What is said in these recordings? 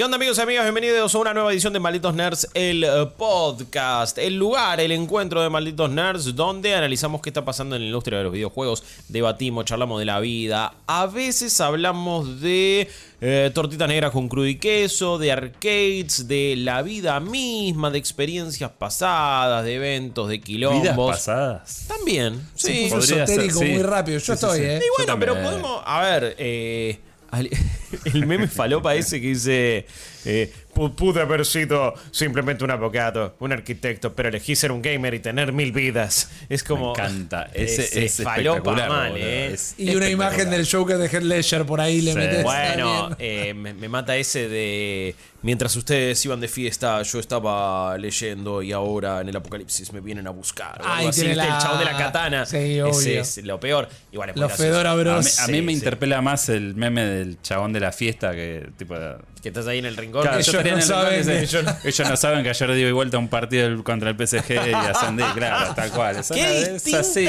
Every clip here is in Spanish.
¿Qué onda amigos y amigas? Bienvenidos a una nueva edición de Malditos Nerds, el eh, podcast, el lugar, el encuentro de Malditos Nerds, donde analizamos qué está pasando en la industria de los videojuegos, debatimos, charlamos de la vida, a veces hablamos de eh, tortitas negras con crudo y queso, de arcades, de la vida misma, de experiencias pasadas, de eventos, de quilombos. ¿Vidas pasadas? También, Se sí. ser, esotérico sí. muy rápido. Yo Sí, sí, estoy, sí. ¿eh? Y bueno, pero podemos. A ver, eh, el meme falopa ese que dice. eh, "Pu- pude haber sido simplemente un abogado, un arquitecto, pero elegí ser un gamer y tener mil vidas. Es como. Me encanta. Ese, ese es falopa espectacular. mal, eh. Es Y una imagen del Joker de Heath Ledger por ahí le Sí. metes. Bueno, eh, me, me mata ese de. Mientras ustedes iban de fiesta, yo estaba leyendo y ahora en el apocalipsis me vienen a buscar. algo así, tiene ¿viste? la- El chabón de la katana. Sí, Ese es lo peor. Igual es muy Los A mí, Bros. a mí Sí, me sí. interpela más el meme del chabón de la fiesta que tipo. Que estás ahí en el rincón. Claro, ellos no en el rincón saben que- ellos, ellos no saben que ayer di vuelta un partido contra el PSG y ascendí, claro, tal cual. Es, Qué distinta, así,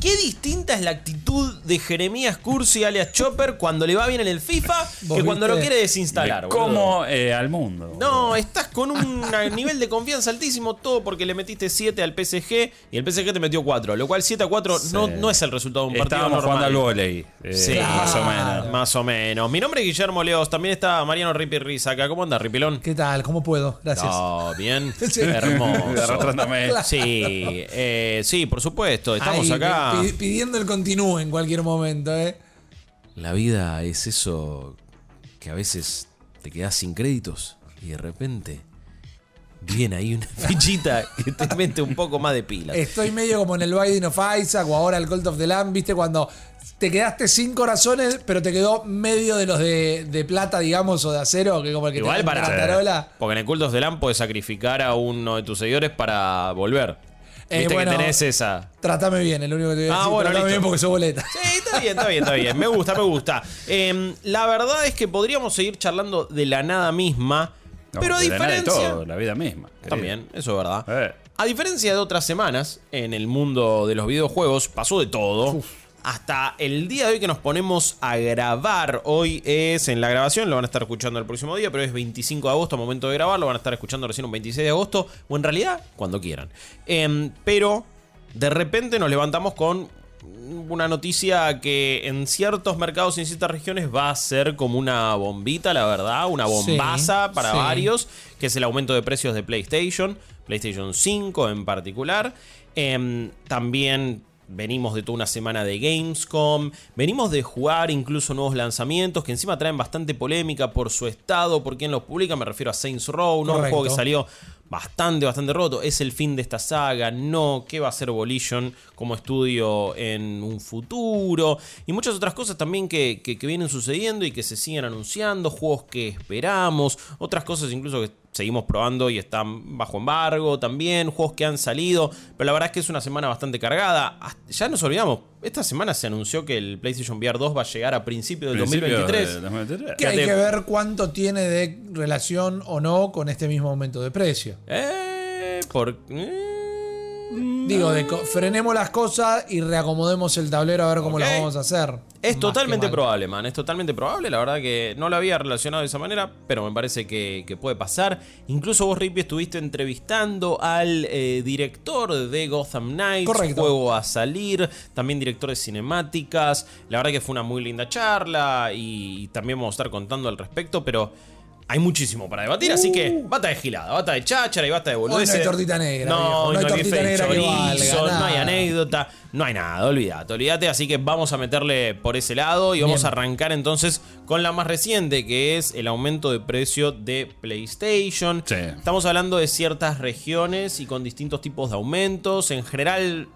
qué distinta es la actitud de Jeremías Cursi alias Chopper cuando le va bien en el FIFA ¿Vos que cuando viste? lo quiere desinstalar. Como eh, al mundo. No, estás con un nivel de confianza altísimo, todo porque le metiste 7 al PSG y el PSG te metió 4, lo cual 7 a 4 no, no es el resultado de un partido Estábamos normal. jugando al volei. eh, Sí, Más o menos. Más o menos. Mi nombre es Guillermo Leos, también está Mariano Ripi Riza acá. ¿Cómo anda, Ripilón? ¿Qué tal? ¿Cómo puedo? Gracias. No, bien. Sí. Hermoso. Arrastrándome. Sí, eh, sí, por supuesto. Estamos Ahí, acá. pi- pidiendo el continúo en cualquier momento, ¿eh? La vida es eso que a veces te quedas sin créditos y de repente viene ahí una fichita que te mete un poco más de pila. Estoy medio como en el Binding of Isaac o ahora el Cult of the Lamb, ¿viste? Cuando te quedaste sin corazones, pero te quedó medio de los de, de plata, digamos, o de acero, que como el que Igual te para. la tarola. Porque en el Cultos del Lamp puedes sacrificar a uno de tus seguidores para volver. Eh, Viste bueno, que tenés esa. Tratame bien, es lo único que te voy a Ah, decir. bueno, Tratame listo. bien porque soy boleta. Sí, está bien, está bien, está bien. Me gusta, me gusta. Eh, la verdad es que podríamos seguir charlando de la nada misma, No, pero a de la nada de diferencia. todo, la vida misma. querido. También, eso es verdad. Eh. A diferencia de otras semanas, en el mundo de los videojuegos pasó de todo. Hasta el día de hoy que nos ponemos a grabar, hoy es en la grabación, lo van a estar escuchando el próximo día, pero es 25 de agosto, momento de grabar, lo van a estar escuchando recién un 26 de agosto, o en realidad, cuando quieran. Em, pero de repente nos levantamos con una noticia que en ciertos mercados y en ciertas regiones va a ser como una bombita, la verdad, una bombaza Sí, para sí. varios, que es el aumento de precios de PlayStation, PlayStation 5 en particular. Em, también venimos de toda una semana de Gamescom, venimos de jugar incluso nuevos lanzamientos que encima traen bastante polémica por su estado, por quién los publica, me refiero a Saints Row, ¿no? un juego que salió bastante, bastante roto. Es el fin de esta saga. No, ¿qué va a hacer Volition como estudio en un futuro? Y muchas otras cosas también que, que- que vienen sucediendo y que se siguen anunciando. Juegos que esperamos. Otras cosas incluso que seguimos probando y están bajo embargo también. Juegos que han salido. Pero la verdad es que es una semana bastante cargada. Ya nos olvidamos. Esta semana se anunció que el PlayStation VR 2 va a llegar a principios del Principio 2023. de 2023. Que hay que ver cuánto tiene de relación o no con este mismo aumento de precio. Eh, por... eh, Digo, de frenemos las cosas y reacomodemos el tablero a ver cómo Ok. lo vamos a hacer. Es Más totalmente probable, man. Es totalmente probable. La verdad que no lo había relacionado de esa manera, pero me parece que, que puede pasar. Incluso vos, Rippy, estuviste entrevistando al eh, director de Gotham Knights. Correcto. Juego a salir. También director de cinemáticas. La verdad que fue una muy linda charla y también vamos a estar contando al respecto, pero... Hay muchísimo para debatir, así que bata de gilada, bata de cháchara y bata de Hoy no boludeces. hay tortita negra, No, viejo, no hay tortita que valga, no hay anécdota, no hay nada, olvídate, olvídate. Así que vamos a meterle por ese lado y vamos Bien. a arrancar entonces con la más reciente, que es el aumento de precio de PlayStation. Sí. Estamos hablando de ciertas regiones y con distintos tipos de aumentos. En general,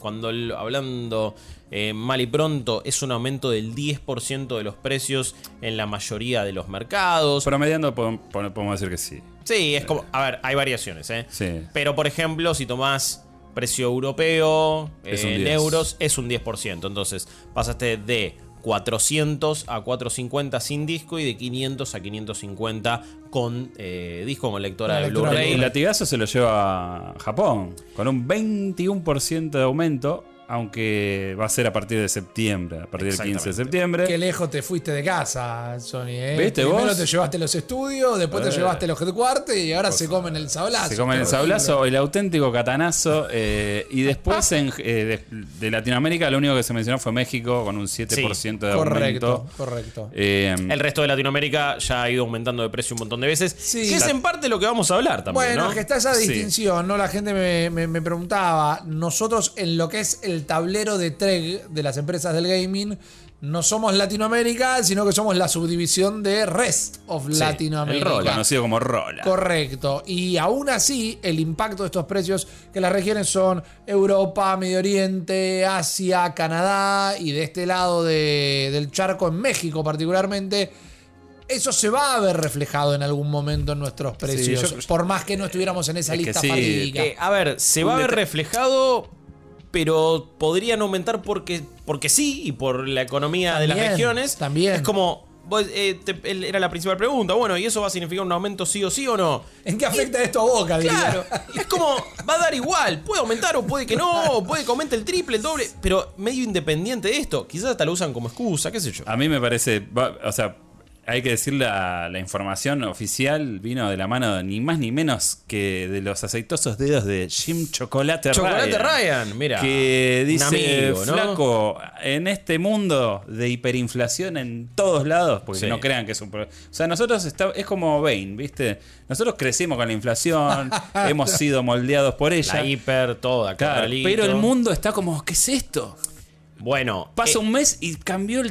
cuando hablando eh, mal y pronto, es un aumento del 10% de los precios en la mayoría de los mercados. Promediando podemos, decir que sí. Sí, es como. A ver, hay variaciones, ¿eh? Sí. Pero, por ejemplo, si tomás precio europeo Es eh, en 10. euros, es un 10%. Entonces, pasaste de 400 a 450 sin disco y de 500 a 550 con eh, disco, con lectora Con de lectora de Blu-ray. El latigazo se lo lleva a Japón, con un 21% de aumento aunque va a ser a partir de septiembre, a partir del 15 de septiembre. Qué lejos te fuiste de casa, Sony. ¿eh? ¿Viste Primero vos? te llevaste los estudios, después te Eh. llevaste los headquarters y ahora se comen el sablazo. Se comen el sablazo, el auténtico catanazo. eh, y después en, eh, de, de Latinoamérica lo único que se mencionó fue México con un 7% de Correcto, aumento. correcto. Eh, El resto de Latinoamérica ya ha ido aumentando de precio un montón de veces. Sí. que es en parte lo que vamos a hablar también. Bueno, que está esa Sí. distinción, ¿no? La gente me, me- me preguntaba, nosotros en lo que es el tablero de TREG de las empresas del gaming, no somos Latinoamérica, sino que somos la subdivisión de Rest of Sí, Latinoamérica. el Rola. conocido como Rola. Correcto. Y aún así, el impacto de estos precios, que las regiones son Europa, Medio Oriente, Asia, Canadá y de este lado de- del charco en México particularmente, eso se va a ver reflejado en algún momento en nuestros precios. yo- por más que no estuviéramos en esa Es lista sí, fatídica. Eh, a ver, se va a ver reflejado, pero podrían aumentar porque, porque sí y por la economía de las regiones. también. Es como, vos, eh, te- era la principal pregunta. Bueno, ¿y eso va a significar un aumento sí o sí o no? ¿En qué afecta esto a Boca? diría? Claro, es como, va a dar igual, puede aumentar o puede que no, o puede que aumente el triple, el doble, pero medio independiente de esto, quizás hasta lo usan como excusa, qué sé yo. A mí me parece, va- o sea, hay que decir la, la información oficial vino de la mano ni más ni menos que de los aceitosos dedos de Jim Chocolate, Chocolate Ryan, mira, Que dice, amigo, ¿no? flaco, en este mundo de hiperinflación en todos lados, porque Sí. no crean que es un problema. O sea, nosotros está, es como Bane, ¿viste? Nosotros crecimos con la inflación, hemos sido moldeados por ella. La hiper, toda, Claro, pero el mundo está como, ¿qué es esto? Bueno, Pasa eh, un mes y cambió el.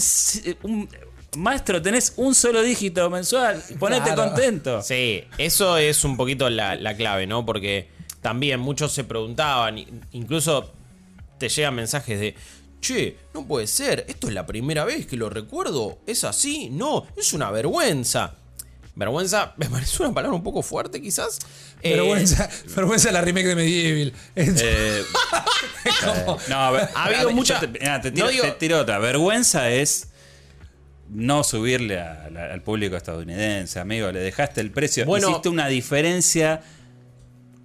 un- maestro, tenés un solo dígito mensual. Ponete Claro. contento. Sí, eso es un poquito la, la clave, ¿no? Porque también muchos se preguntaban, incluso te llegan mensajes de, che, no puede ser, esto es la primera vez que lo recuerdo, es así, no, es una vergüenza. Vergüenza, me parece una palabra un poco fuerte quizás. Eh, Vergüenza, vergüenza la remake de Medieval. Eh, como- no, Ha habido mucha- Te, mirá, te tiro, no digo- te tiro otra. Vergüenza es no subirle a al público estadounidense, amigo. Le dejaste el precio. Bueno. Hiciste una diferencia.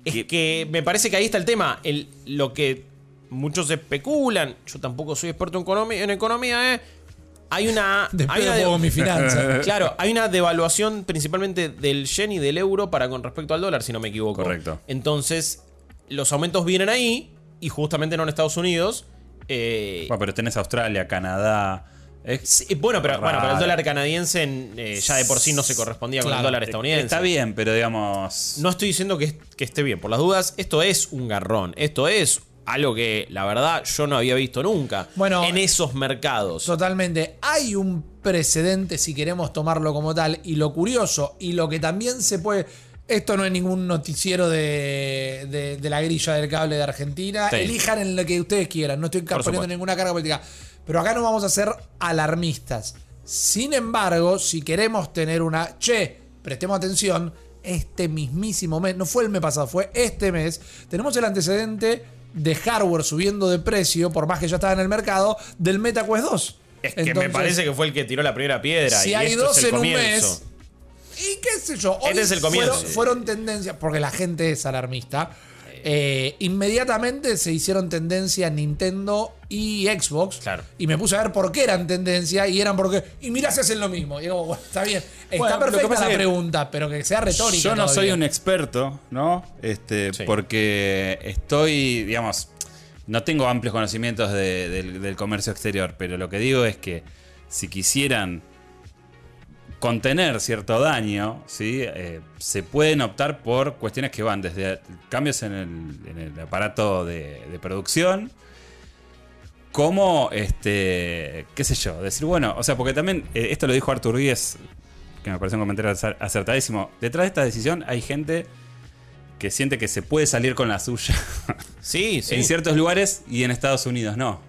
Es que me parece que ahí está el tema. El, lo que muchos especulan, yo tampoco soy experto en economía, en economía ¿eh? hay una... hay Después una de pongo mi finanza. Claro, hay una devaluación principalmente del yen y del euro para con respecto al dólar, si no me equivoco. Correcto. Entonces, los aumentos vienen ahí y justamente no en Estados Unidos. eh, Bueno, pero tenés Australia, Canadá. Es- sí, bueno, pero, bueno, pero el dólar canadiense en, eh, ya de por sí no se correspondía con el dólar estadounidense. Está bien, pero digamos. No estoy diciendo que, que esté bien, por las dudas, esto es un garrón. Esto es algo que la verdad yo no había visto nunca Bueno, en esos mercados. Totalmente. Hay un precedente, si queremos tomarlo como tal, y lo curioso, y lo que también se puede. Esto no es ningún noticiero de, de- de la grilla del cable de Argentina. Sí. Elijan en lo que ustedes quieran. No estoy poniendo ninguna carga política. Pero acá no vamos a ser alarmistas. Sin embargo, si queremos tener una. Che, prestemos atención. Este mismísimo mes, no fue el mes pasado, fue este mes. Tenemos el antecedente de hardware subiendo de precio, por más que ya estaba en el mercado, del MetaQuest 2. es que me parece que fue el que tiró la primera piedra. Si y hay esto dos es el en un comienzo. mes. Y qué sé yo. hoy Este es el comienzo. Fueron, fueron tendencias, porque la gente es alarmista. Eh, inmediatamente se hicieron tendencia Nintendo y Xbox. Claro. Y me puse a ver por qué eran tendencia y eran porque. Y mirá, se hacen lo mismo. Y digo, bueno, está bien. Está Bueno, perfecta la pregunta, pero que sea retórica. Yo no soy un experto, ¿no? Este, Sí. porque estoy, digamos, no tengo amplios conocimientos de- del, del comercio exterior, pero lo que digo es que si quisieran contener cierto daño, ¿sí? Eh, se pueden optar por cuestiones que van desde cambios en el, en el aparato de, de producción, como, este, qué sé yo, decir, bueno, o sea, porque también, eh, esto lo dijo Artur Díez, que me parece un comentario acer- acertadísimo, detrás de esta decisión hay gente que siente que se puede salir con la suya Sí, sí. en ciertos lugares y en Estados Unidos no.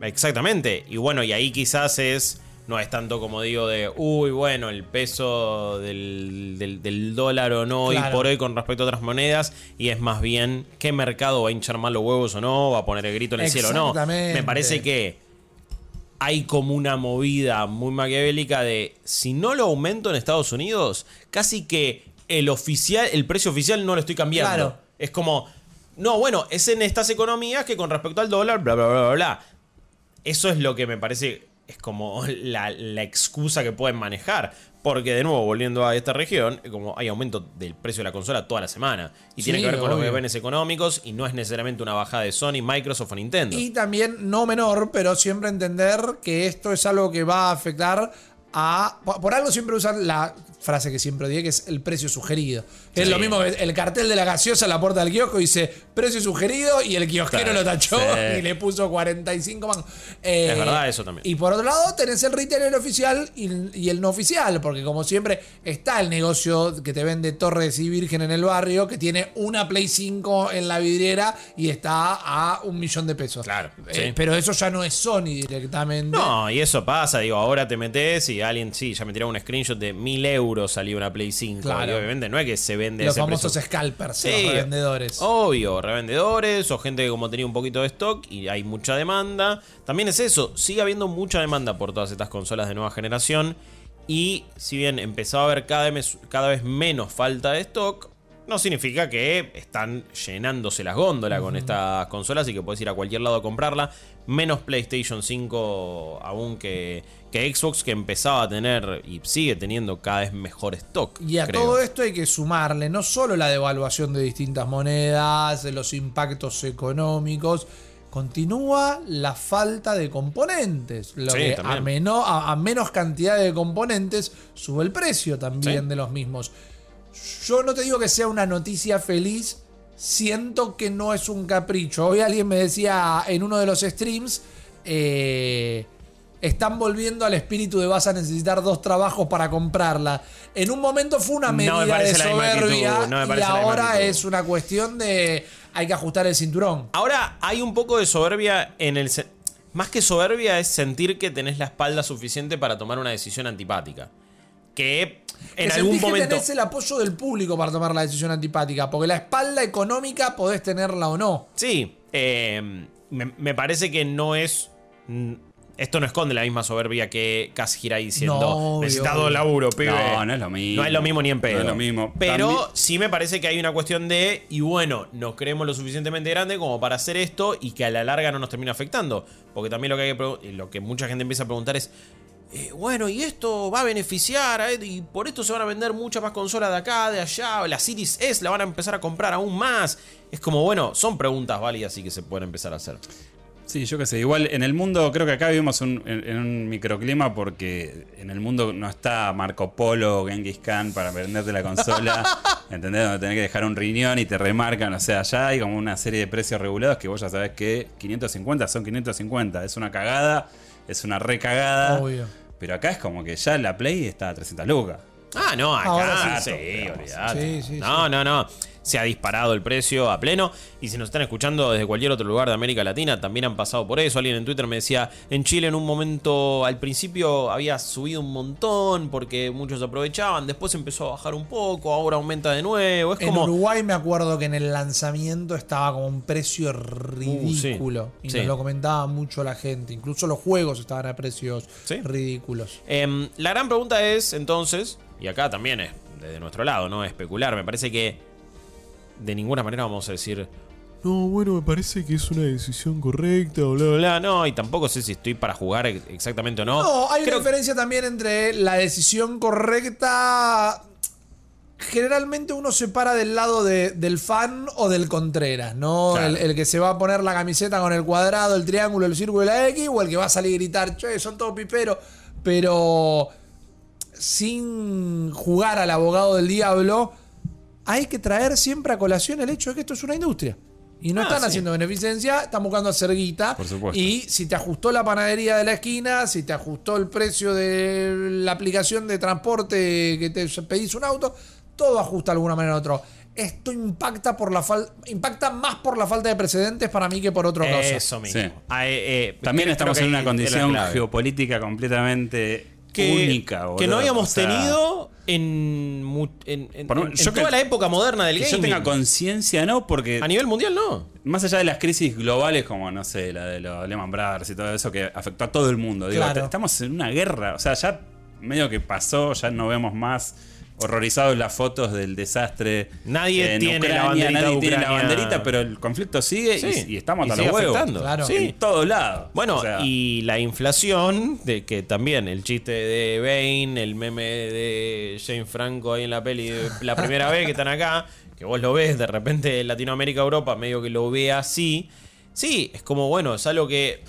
Exactamente. Y bueno, y ahí quizás es. No es tanto como digo de, uy, bueno, el peso del, del- del dólar o no, hoy Claro. por hoy con respecto a otras monedas, y es más bien qué mercado va a hinchar más los huevos o no, va a poner el grito en el cielo o no. Me parece que hay como una movida muy maquiavélica de, si no lo aumento en Estados Unidos, casi que el oficial, el precio oficial no lo estoy cambiando. Claro. Es como, No, bueno, es en estas economías que con respecto al dólar, bla, bla, bla, bla, bla. Eso es lo que me parece, es como la, la excusa que pueden manejar. Porque, de nuevo, volviendo a esta región, como hay aumento del precio de la consola toda la semana. Y tiene Sí, que ver con los obvio. bienes económicos y no es necesariamente una bajada de Sony, Microsoft o Nintendo. Y también, no menor, pero siempre entender que esto es algo que va a afectar a. Por por algo siempre usan la frase que siempre dije, que es el precio sugerido. Que Es lo mismo que el cartel de la gaseosa en la puerta del kiosco dice precio sugerido y el kiosquero Claro, lo tachó sí. y le puso 45 mangos. Eh, Es verdad eso también. Y por otro lado, tenés el retailer oficial y, y el no oficial, porque como siempre está el negocio que te vende Torres y Virgen en el barrio, que tiene una Play 5 en la vidriera y está a un millón de pesos. Claro, Eh, sí. Pero eso ya no es Sony directamente. No, y eso pasa, digo, ahora te metes y alguien, sí, ya me tiraba un screenshot de 1000 euros salió una Play 5. Claro. Y obviamente no es que se vende Los ese famosos precio. scalpers, Sí, los revendedores. Obvio, revendedores o gente que como tenía un poquito de stock y hay mucha demanda. También es eso, sigue habiendo mucha demanda por todas estas consolas de nueva generación. Y si bien empezaba a haber cada vez, cada vez menos falta de stock, no significa que están llenándose las góndolas con estas consolas y que puedes ir a cualquier lado a comprarla. Menos PlayStation 5 aún que, que Xbox, que empezaba a tener y sigue teniendo cada vez mejor stock. Y a creo. todo esto hay que sumarle no solo la devaluación de distintas monedas, los impactos económicos, continúa la falta de componentes. Lo Sí, que a, menos cantidad de componentes sube el precio también Sí. de los mismos. Yo no te digo que sea una noticia feliz, siento que no es un capricho. Hoy alguien me decía en uno de los streams, eh, están volviendo al espíritu de vas a necesitar dos trabajos para comprarla. En un momento fue una No me medida de soberbia actitud, no me y ahora es una cuestión de hay que ajustar el cinturón. Ahora hay un poco de soberbia en el... Más que soberbia es sentir que tenés la espalda suficiente para tomar una decisión antipática. Que en que algún sentís que momento... tenés el apoyo del público para tomar la decisión antipática, porque la espalda económica podés tenerla o no. Sí, eh, me, me parece que no es... mm, Esto no esconde la misma soberbia que Kaz Hirai diciendo No, necesitado laburo, pibe. No, no es lo mismo. No es lo mismo ni en pedo. No es lo mismo. Pero También- sí me parece que hay una cuestión de, y bueno, nos creemos lo suficientemente grande como para hacer esto y que a la larga no nos termine afectando. Porque también lo que, hay que lo que mucha gente empieza a preguntar es, eh, bueno, y esto va a beneficiar, a Ed- y por esto se van a vender muchas más consolas de acá, de allá, la Series S la van a empezar a comprar aún más. Es como, bueno, son preguntas válidas y que se pueden empezar a hacer. Sí, yo qué sé. Igual en el mundo, creo que acá vivimos un- en, en un microclima porque en el mundo no está Marco Polo o Genghis Khan para venderte la consola. ¿Entendés? Donde tenés que dejar un riñón y te remarcan. O sea, allá hay como una serie de precios regulados que vos ya sabés que 550 son 550. Es una cagada, es una recagada. Obvio. Pero acá es como que ya la Play está a 300 lucas. Ah, no, acá Ahora sí, sí. olvidate. Sí, sí, no, no, no. Se ha disparado el precio a pleno. Y si nos están escuchando desde cualquier otro lugar de América Latina, también han pasado por eso. Alguien en Twitter me decía, en Chile en un momento, al principio había subido un montón porque muchos aprovechaban, después empezó a bajar un poco, ahora aumenta de nuevo. Es En como... Uruguay me acuerdo que en el lanzamiento estaba como un precio ridículo. Uh, sí. Y Sí. nos lo comentaba mucho la gente. Incluso los juegos estaban a precios Sí. ridículos. Em, la gran pregunta es, entonces, y acá también es desde nuestro lado, ¿no? Especular. Me parece que de ninguna manera vamos a decir, no, bueno, me parece que es una decisión correcta, bla, bla, bla. No, y tampoco sé si estoy para jugar ex- exactamente o no. No, hay Creo- una diferencia también entre la decisión correcta. Generalmente uno se para del lado de- del fan o del Contreras, ¿no? Claro. El, el que se va a poner la camiseta con el cuadrado, el triángulo, el círculo y la X, o el que va a salir gritar, che, son todos piperos. Pero sin jugar al abogado del diablo, hay que traer siempre a colación el hecho de que esto es una industria. Y no Ah, están sí. haciendo beneficencia, están buscando hacer guita. Por supuesto. Y si te ajustó la panadería de la esquina, si te ajustó el precio de la aplicación de transporte que te pedís un auto, todo ajusta de alguna manera a otro. Esto impacta por la fal- impacta más por la falta de precedentes para mí que por otra cosa. Eso mismo. Sí. Ah, eh, eh, También estamos en una condición geopolítica completamente que, única. que boludo. no habíamos O sea, tenido en, mu- en, en- Por- en- yo en que- toda la época moderna del Que yo gaming. tenga conciencia, ¿no? Porque A nivel mundial, no. más allá de las crisis globales, como no sé, la de los Lehman Brothers y todo eso que afectó a todo el mundo, digo, Claro. estamos en una guerra, o sea, ya medio que pasó, ya no vemos más horrorizados las fotos del desastre. Nadie en tiene la banderita nadie tiene la banderita, pero el conflicto sigue y- Sí, y, estamos y sigue los huevos. Claro. Sí. En todos lados. Bueno, O sea, y la inflación, de que también el chiste de Bane, el meme de Jane Franco ahí en la peli, la primera vez que están acá, que vos lo ves, de repente Latinoamérica, Europa, medio que lo ve así. Sí, es como, bueno, es algo que,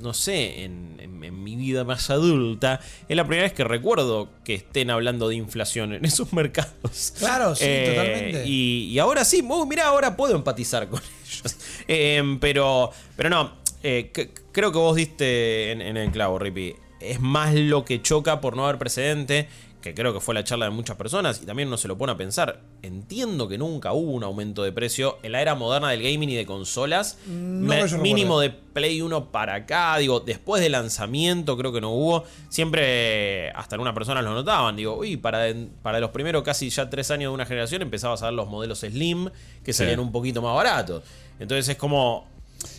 no sé, en, en- en mi vida más adulta, es la primera vez que recuerdo que estén hablando de inflación en esos mercados. Claro, sí, totalmente. Y, y ahora sí, oh, mira, ahora puedo empatizar con ellos. Eh, pero, pero no, eh, creo que vos diste en, en el clavo, Rippy. Es más lo que choca por no haber precedente, que creo que fue la charla de muchas personas, y también uno se lo pone a pensar. Entiendo que nunca hubo un aumento de precio en la era moderna del gaming y de consolas. No Me- que yo mínimo de Play 1 para acá, digo, después del lanzamiento creo que no hubo. Siempre, hasta algunas personas lo notaban, digo, uy, para, para los primeros casi ya tres años de una generación empezabas a ver los modelos Slim que Sí. salían un poquito más baratos. Entonces es como...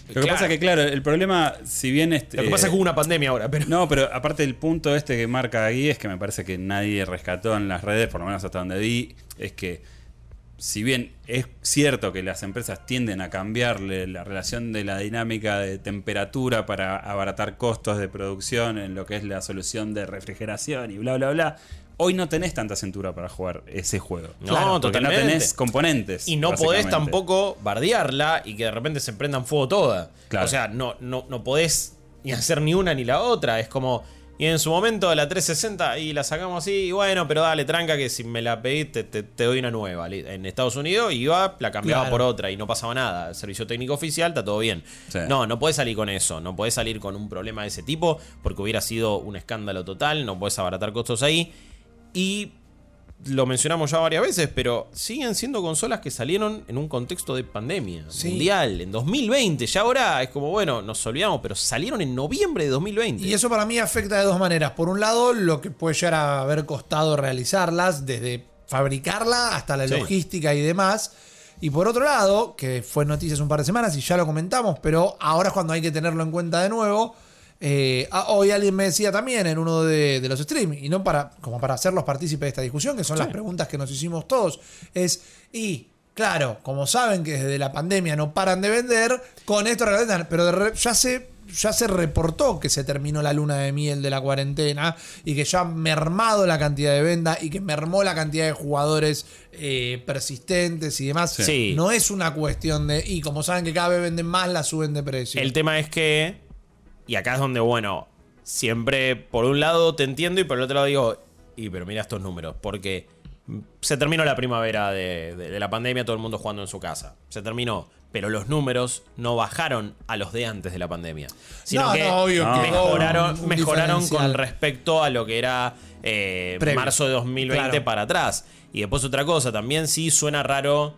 Lo que claro, pasa que, claro, el problema, si bien este. Lo que pasa es que hubo una pandemia ahora, pero... No, pero aparte el punto este que marca ahí es que me parece que nadie rescató en las redes, por lo menos hasta donde vi, es que si bien es cierto que las empresas tienden a cambiarle la relación de la dinámica de temperatura para abaratar costos de producción en lo que es la solución de refrigeración y bla, bla, bla, hoy no tenés tanta cintura para jugar ese juego. No, Claro, porque totalmente. no tenés componentes. Y no podés tampoco bardearla y que de repente se prendan fuego toda. Claro. O sea, no, no, no podés ni hacer ni una ni la otra. Es como. Y en su momento la 360 y la sacamos así, y bueno, pero dale, tranca que si me la pedís te, te- te doy una nueva. En Estados Unidos iba, la cambiaba Claro. por otra y no pasaba nada. Servicio técnico oficial, está todo bien. Sí. No, no podés salir con eso. No podés salir con un problema de ese tipo porque hubiera sido un escándalo total. No podés abaratar costos ahí. Y lo mencionamos ya varias veces, pero siguen siendo consolas que salieron en un contexto de pandemia Sí. mundial, en 2020. Ya ahora es como, bueno, nos olvidamos, pero salieron en noviembre de 2020. Y eso para mí afecta de dos maneras. Por un lado, lo que puede llegar a haber costado realizarlas, desde fabricarla hasta la Sí. logística y demás. Y por otro lado, que fue noticia hace un par de semanas y ya lo comentamos, pero ahora es cuando hay que tenerlo en cuenta de nuevo. Eh, ah, hoy alguien me decía también en uno de, de los streams, y no para, como para hacerlos partícipes de esta discusión, que son las preguntas que nos hicimos todos, es, y claro, como saben que desde la pandemia no paran de vender, con esto regalan, pero de re- ya se ya se reportó que se terminó la luna de miel de la cuarentena y que ya ha mermado la cantidad de venta y que mermó la cantidad de jugadores eh, persistentes y demás. Sí. No es una cuestión de. Y como saben que cada vez venden más, la suben de precio. El tema es que, y acá es donde, bueno, siempre por un lado te entiendo y por el otro lado digo, y pero mira estos números, porque se terminó la primavera de, de- de la pandemia, todo el mundo jugando en su casa. Se terminó. Pero los números no bajaron a los de antes de la pandemia. Sino No, que no, obvio que mejoraron, mejoraron con respecto a lo que era eh, marzo de 2020 Claro. para atrás. Y después otra cosa, también sí suena raro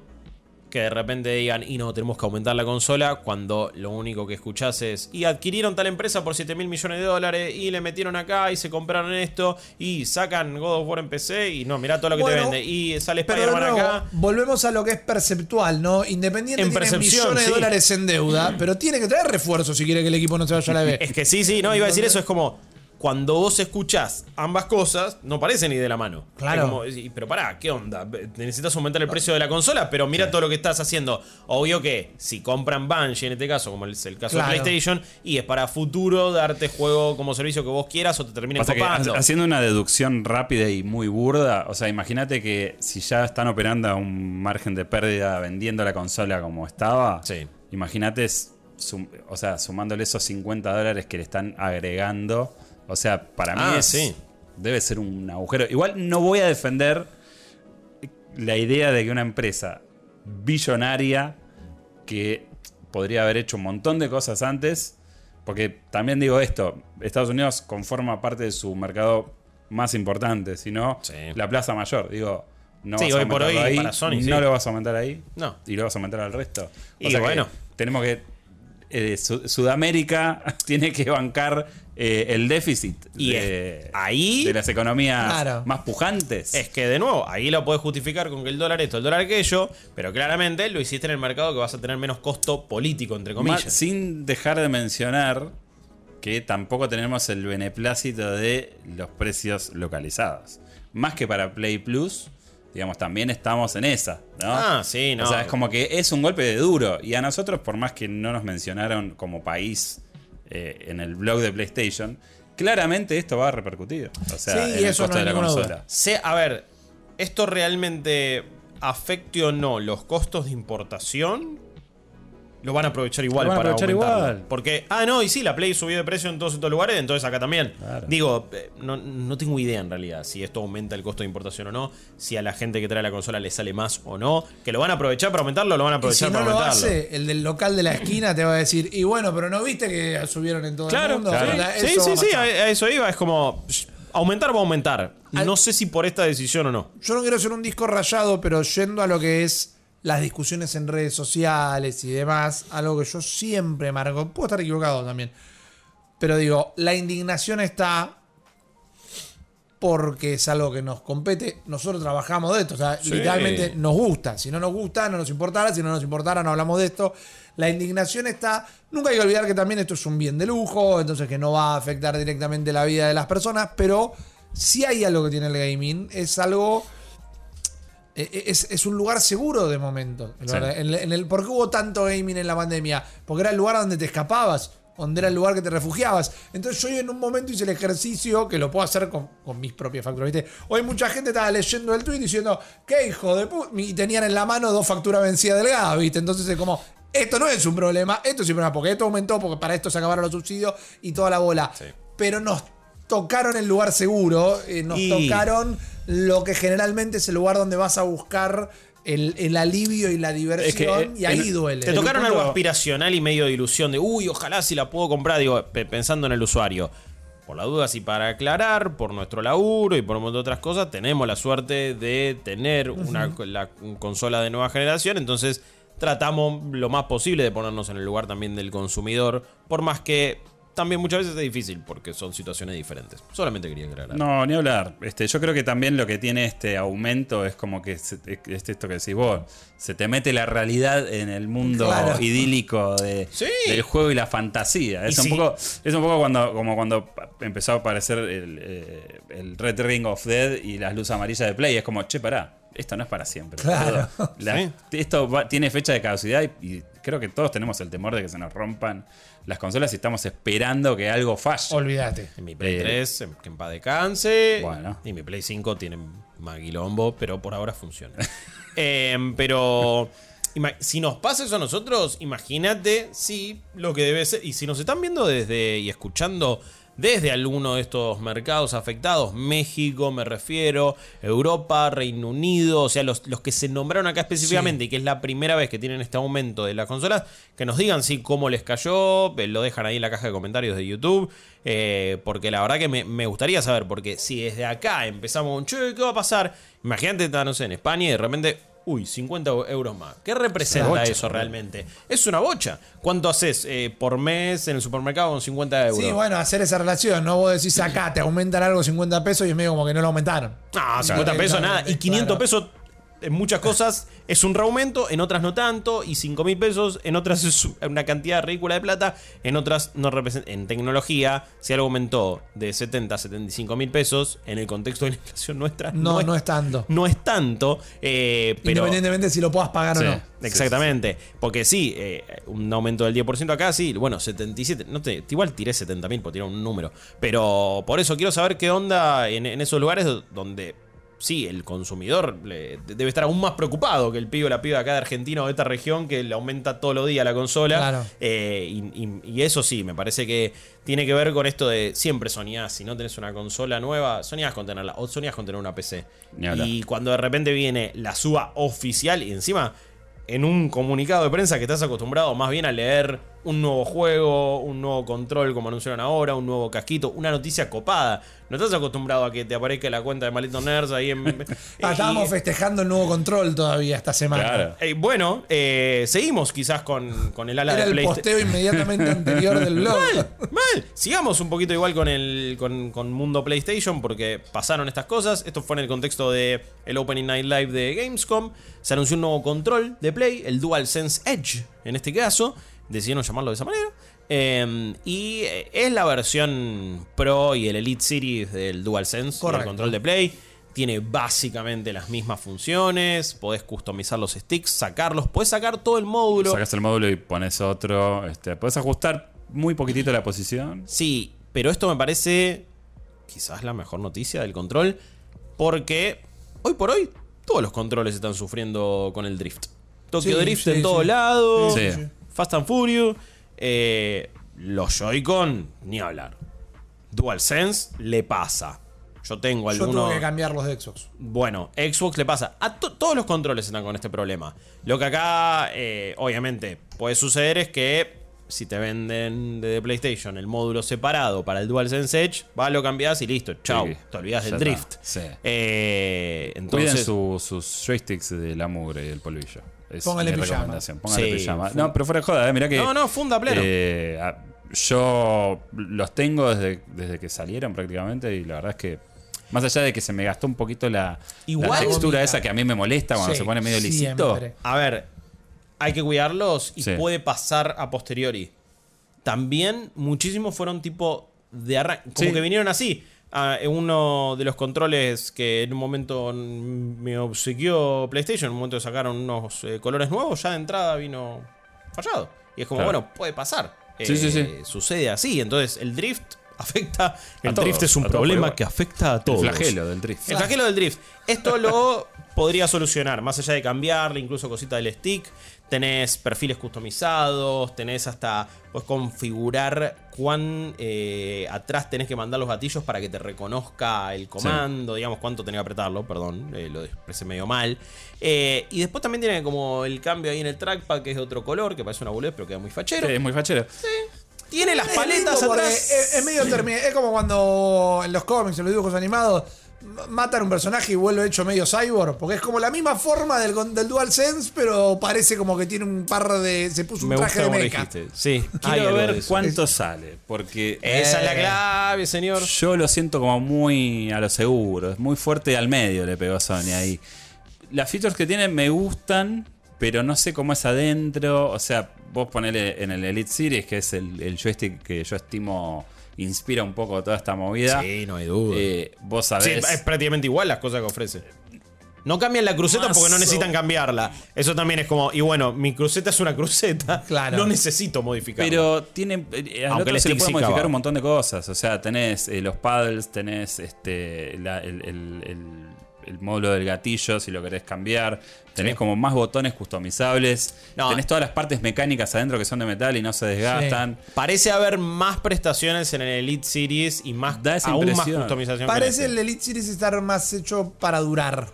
que de repente digan, y no, tenemos que aumentar la consola, cuando lo único que escuchás es, y adquirieron tal empresa por 7 mil millones de dólares, y le metieron acá, y se compraron esto, y sacan God of War en PC, y no, mirá todo lo que Bueno, te vende, y sale Spider-Man acá. volvemos a lo que es perceptual, ¿no? Independiente En tiene percepción, millones sí. de dólares en deuda, pero tiene que traer refuerzos si quiere que el equipo no se vaya a la B. Es que sí, sí, no, iba a decir eso, es como, cuando vos escuchás ambas cosas, no parecen ni de la mano. Claro. Como, pero pará, ¿qué onda? Necesitas aumentar el precio de la consola, pero mira todo lo que estás haciendo. Obvio que si compran Bungie en este caso, como es el caso Claro. de PlayStation, y es para futuro darte juego como servicio que vos quieras o te terminen Pasa que copando. ha- haciendo una deducción rápida y muy burda, o sea, imagínate que si ya están operando a un margen de pérdida vendiendo la consola como estaba, Sí. imagínate, sum- o sea, sumándole esos 50 dólares que le están agregando, o sea, para mí Ah, es- sí. debe ser un agujero. Igual no voy a defender la idea de que una empresa billonaria que podría haber hecho un montón de cosas antes, porque también digo esto, Estados Unidos conforma parte de su mercado más importante, si no, Sí. la Plaza Mayor, digo, no Sí, vas a hoy por aumentarlo hoy ahí, para Sony, no sí. lo vas a aumentar ahí, No. y lo vas a aumentar al resto. O Y sea que bueno. tenemos que eh, Su- Sudamérica tiene que bancar eh, el déficit Y de, ahí- de las economías Claro. más pujantes. Es que de nuevo, ahí lo puedes justificar con que el dólar esto, el dólar aquello, pero claramente lo hiciste en el mercado que vas a tener menos costo político, entre Ma- comillas. sin dejar de mencionar que tampoco tenemos el beneplácito de los precios localizados. más que para Play Plus, digamos, también estamos en esa, ¿no? Ah, sí, no. O sea, es como que es un golpe de duro. Y a nosotros, por más que no nos mencionaron como país eh, en el blog de PlayStation, claramente esto va a repercutir. O sea, Sí, en el costo no de la consola. duda. Se- a ver, ¿esto realmente afecte o no los costos de importación? Lo van a aprovechar igual Lo van a para aprovechar aumentarlo. igual. Porque, ah, no, y sí, la Play subió de precio en todos estos lugares, entonces acá también. Claro. Digo, eh, no, no tengo idea en realidad si esto aumenta el costo de importación o no, si a la gente que trae la consola le sale más o no. Que lo van a aprovechar para aumentarlo, lo van a si aprovechar no para lo aumentarlo. hace, el del local de la esquina te va a decir, y bueno, pero no viste que subieron en todo el Claro, mundo. claro. Sí, eso sí, sí, a, a eso iba. Es como, aumentar va a aumentar. Al- No sé si por esta decisión o no. Yo no quiero ser un disco rayado, pero yendo a lo que es las discusiones en redes sociales y demás, algo que yo siempre marco, puedo estar equivocado también, pero digo, la indignación está porque es algo que nos compete, nosotros trabajamos de esto, o sea, Sí. literalmente nos gusta, si no nos gusta, no nos importara, si no nos importara, no hablamos de esto. La indignación está, nunca hay que olvidar que también esto es un bien de lujo, entonces que no va a afectar directamente la vida de las personas, pero si hay algo que tiene el gaming, es algo es, es un lugar seguro de momento. Sí. En, en el, ¿Por qué hubo tanto gaming en la pandemia? Porque era el lugar donde te escapabas, donde era el lugar que te refugiabas. Entonces yo en un momento hice el ejercicio, que lo puedo hacer con, con mis propias facturas. ¿viste? Hoy mucha gente estaba leyendo el tweet diciendo, qué hijo de puta. Y tenían en la mano dos facturas vencidas del gas, ¿viste? Entonces es como, esto no es un problema, esto es un problema, porque esto aumentó, porque para esto se acabaron los subsidios y toda la bola. Pero nos tocaron el lugar seguro, eh, nos Y- tocaron lo que generalmente es el lugar donde vas a buscar el, el alivio y la diversión, eh, y ahí en- duele. Te tocaron algo aspiracional y medio de ilusión de, uy, ojalá si la puedo comprar, digo, pe- pensando en el usuario. Por la duda, y para aclarar, por nuestro laburo y por un montón de otras cosas, tenemos la suerte de tener una la- consola de nueva generación, entonces tratamos lo más posible de ponernos en el lugar también del consumidor, por más que también muchas veces es difícil, porque son situaciones diferentes. Solamente quería aclarar. No, ni hablar. Este, yo creo que también lo que tiene este aumento es como que se- es esto que decís vos. Se te mete la realidad en el mundo Claro. idílico de, Sí. del juego y la fantasía. Es Y un poco, es un poco cuando, como cuando empezó a aparecer el, eh, el Red Ring of Dead y las luces amarillas de Play. Es como, che, pará. Esto no es para siempre. Claro. boludo. La- Sí. Esto va- tiene fecha de caducidad y, y creo que todos tenemos el temor de que se nos rompan las consolas y estamos esperando que algo falle. Olvídate. En mi Play Eh, 3, en- que en paz descanse. Bueno. Y mi Play 5 tiene más quilombo, pero por ahora funciona. Em, pero si nos pasa eso a nosotros, imagínate si lo que debe ser. Y si nos están viendo desde y escuchando desde alguno de estos mercados afectados, México me refiero, Europa, Reino Unido, o sea, los, los que se nombraron acá específicamente y que es la primera vez que tienen este aumento de las consolas, que nos digan sí cómo les cayó, eh, lo dejan ahí en la caja de comentarios de YouTube, eh, porque la verdad que me, me gustaría saber, porque si desde acá empezamos un che, ¿qué va a pasar? Imagínate, no sé, en España y de repente, uy, 50 euros más. ¿Qué representa bocha, eso realmente? Es una bocha. ¿Cuánto haces eh, por mes en el supermercado con 50 euros? Sí, bueno, hacer esa relación, ¿no? Vos decís acá, te aumentan algo 50 pesos y es medio como que no lo aumentaron. No, 50 Claro. pesos nada. Y 500 Claro. pesos en muchas cosas es un reaumento, en otras no tanto. Y 5 mil pesos en otras es una cantidad ridícula de plata. En otras no representa. En tecnología, si algo aumentó de 70 a 75 mil pesos, en el contexto de la inflación nuestra, No, no es tanto. No es tanto. eh, pero Independientemente de si lo puedas pagar Sí. o no. Exactamente. Porque sí, eh, un aumento del 10% acá, sí, bueno, 77. No te, igual tiré 70 mil por tirar un número. Pero por eso quiero saber qué onda en, en esos lugares donde sí, el consumidor le- debe estar aún más preocupado que el pibe o la piba de acá de Argentina o de esta región que le aumenta todos los días la consola. Claro. Eh, y, y- y eso sí, me parece que tiene que ver con esto de siempre soñás. Si no tenés una consola nueva, soñás con tenerla. O soñás con tener una PC. Y cuando de repente viene la suba oficial y encima en un comunicado de prensa que estás acostumbrado más bien a leer un nuevo juego, un nuevo control como anunciaron ahora, un nuevo casquito, una noticia copada. No estás acostumbrado a que te aparezca la cuenta de Malito Nerds ahí en... Ah, estábamos y- festejando el nuevo control todavía esta semana. Claro. eh, bueno, eh, seguimos quizás con, con el ala Era de el PlayStation. posteo inmediatamente anterior del blog. Mal. Sigamos un poquito igual con el con, con mundo PlayStation porque pasaron estas cosas. Esto fue en el contexto de el Opening Night Live de Gamescom. Se anunció un nuevo control de Play, el DualSense Edge en este caso. Decidieron llamarlo de esa manera. Eh, y eh, es la versión Pro y el Elite Series del DualSense, y el Correcto. control de Play. Tiene básicamente las mismas funciones. Podés customizar los sticks, sacarlos. Podés sacar todo el módulo. Sacas el módulo y pones otro. Este, puedes ajustar muy poquitito la posición. Sí, pero esto me parece quizás la mejor noticia del control. Porque hoy por hoy todos los controles están sufriendo con el drift. Tokyo Sí, Drift sí, en todos sí. lados. Sí. Fast and Furious. eh, los Joy-Con, ni hablar. DualSense le pasa. Yo tengo Yo algunos. tuve que cambiar los de Xbox. Bueno, Xbox le pasa. A to- todos los controles están con este problema. Lo que acá, eh, obviamente, puede suceder es que si te venden de PlayStation el módulo separado para el DualSense Edge, va, lo cambias y listo. Chau. Sí, te olvidas del drift. Sí. Eh, Cuiden entonces, su- sus joysticks de la mugre y el polvillo. Es Póngale mi pijama. recomendación. Póngale Sí, pijama. No, pero fuera de joda, eh, mirá que. No, no, funda pleno. eh, a- yo los tengo desde, desde que salieron prácticamente y la verdad es que. Más allá de que se me gastó un poquito la, Igual- la textura esa que a mí me molesta cuando Sí, se pone medio lisito. siempre. a ver, hay que cuidarlos y Sí. puede pasar a posteriori. También muchísimos fueron tipo de arranque. Como Sí. que vinieron así. Ah, uno de los controles que en un momento me obsequió PlayStation, en un momento sacaron unos eh, colores nuevos, ya de entrada vino fallado. Y es como, Claro. bueno, puede pasar. Sí, sí, sí. Sucede así. Entonces, el drift afecta. El todos, drift es un problema que afecta a El todos. flagelo del drift. El flagelo del drift. Esto lo podría solucionar, más allá de cambiarle, incluso cosita del stick. Tenés perfiles customizados, tenés hasta. Puedes configurar cuán eh, atrás tenés que mandar los gatillos para que te reconozca el comando, digamos cuánto tenés que apretarlo, perdón, eh, lo expresé medio mal. Eh, y después también tiene como el cambio ahí en el trackpad que es de otro color, que parece una boludez, pero queda muy fachero. Sí, es muy fachero. Tiene las Es paletas atrás. Es, es medio Es como cuando en los cómics, en los dibujos animados, matan a un personaje y vuelve hecho medio cyborg. Porque es como la misma forma del, del DualSense, pero parece como que tiene un par de. Se puso un Me traje gusta de mecha. Sí, hay Quiero ver cuánto sale. Porque Esa es la Eh. clave, señor. Yo lo siento como muy a lo seguro. Es muy fuerte al medio le pegó Sony ahí. Las features que tiene me gustan, pero no sé cómo es adentro. O sea, vos ponele en el Elite Series, que es el, el joystick que yo estimo inspira un poco toda esta movida. Sí, no hay duda. Eh, vos Sí, sabés. es prácticamente igual las cosas que ofrece. No cambian la cruceta Más porque no o- necesitan cambiarla. Eso también es como, y bueno, mi cruceta es una cruceta. Claro. No necesito modificarla. Pero tiene. eh, Al Aunque otro el se le puede sí modificar un montón de cosas. O sea, tenés eh, los paddles, tenés este la- el, el- el- el módulo del gatillo si lo querés cambiar. Tenés Sí. como más botones customizables. No. Tenés todas las partes mecánicas adentro que son de metal y no se desgastan. Parece haber más prestaciones en el Elite Series y más, Da esa aún más impresión. customización. que en Parece este. el Elite Series estar más hecho para durar.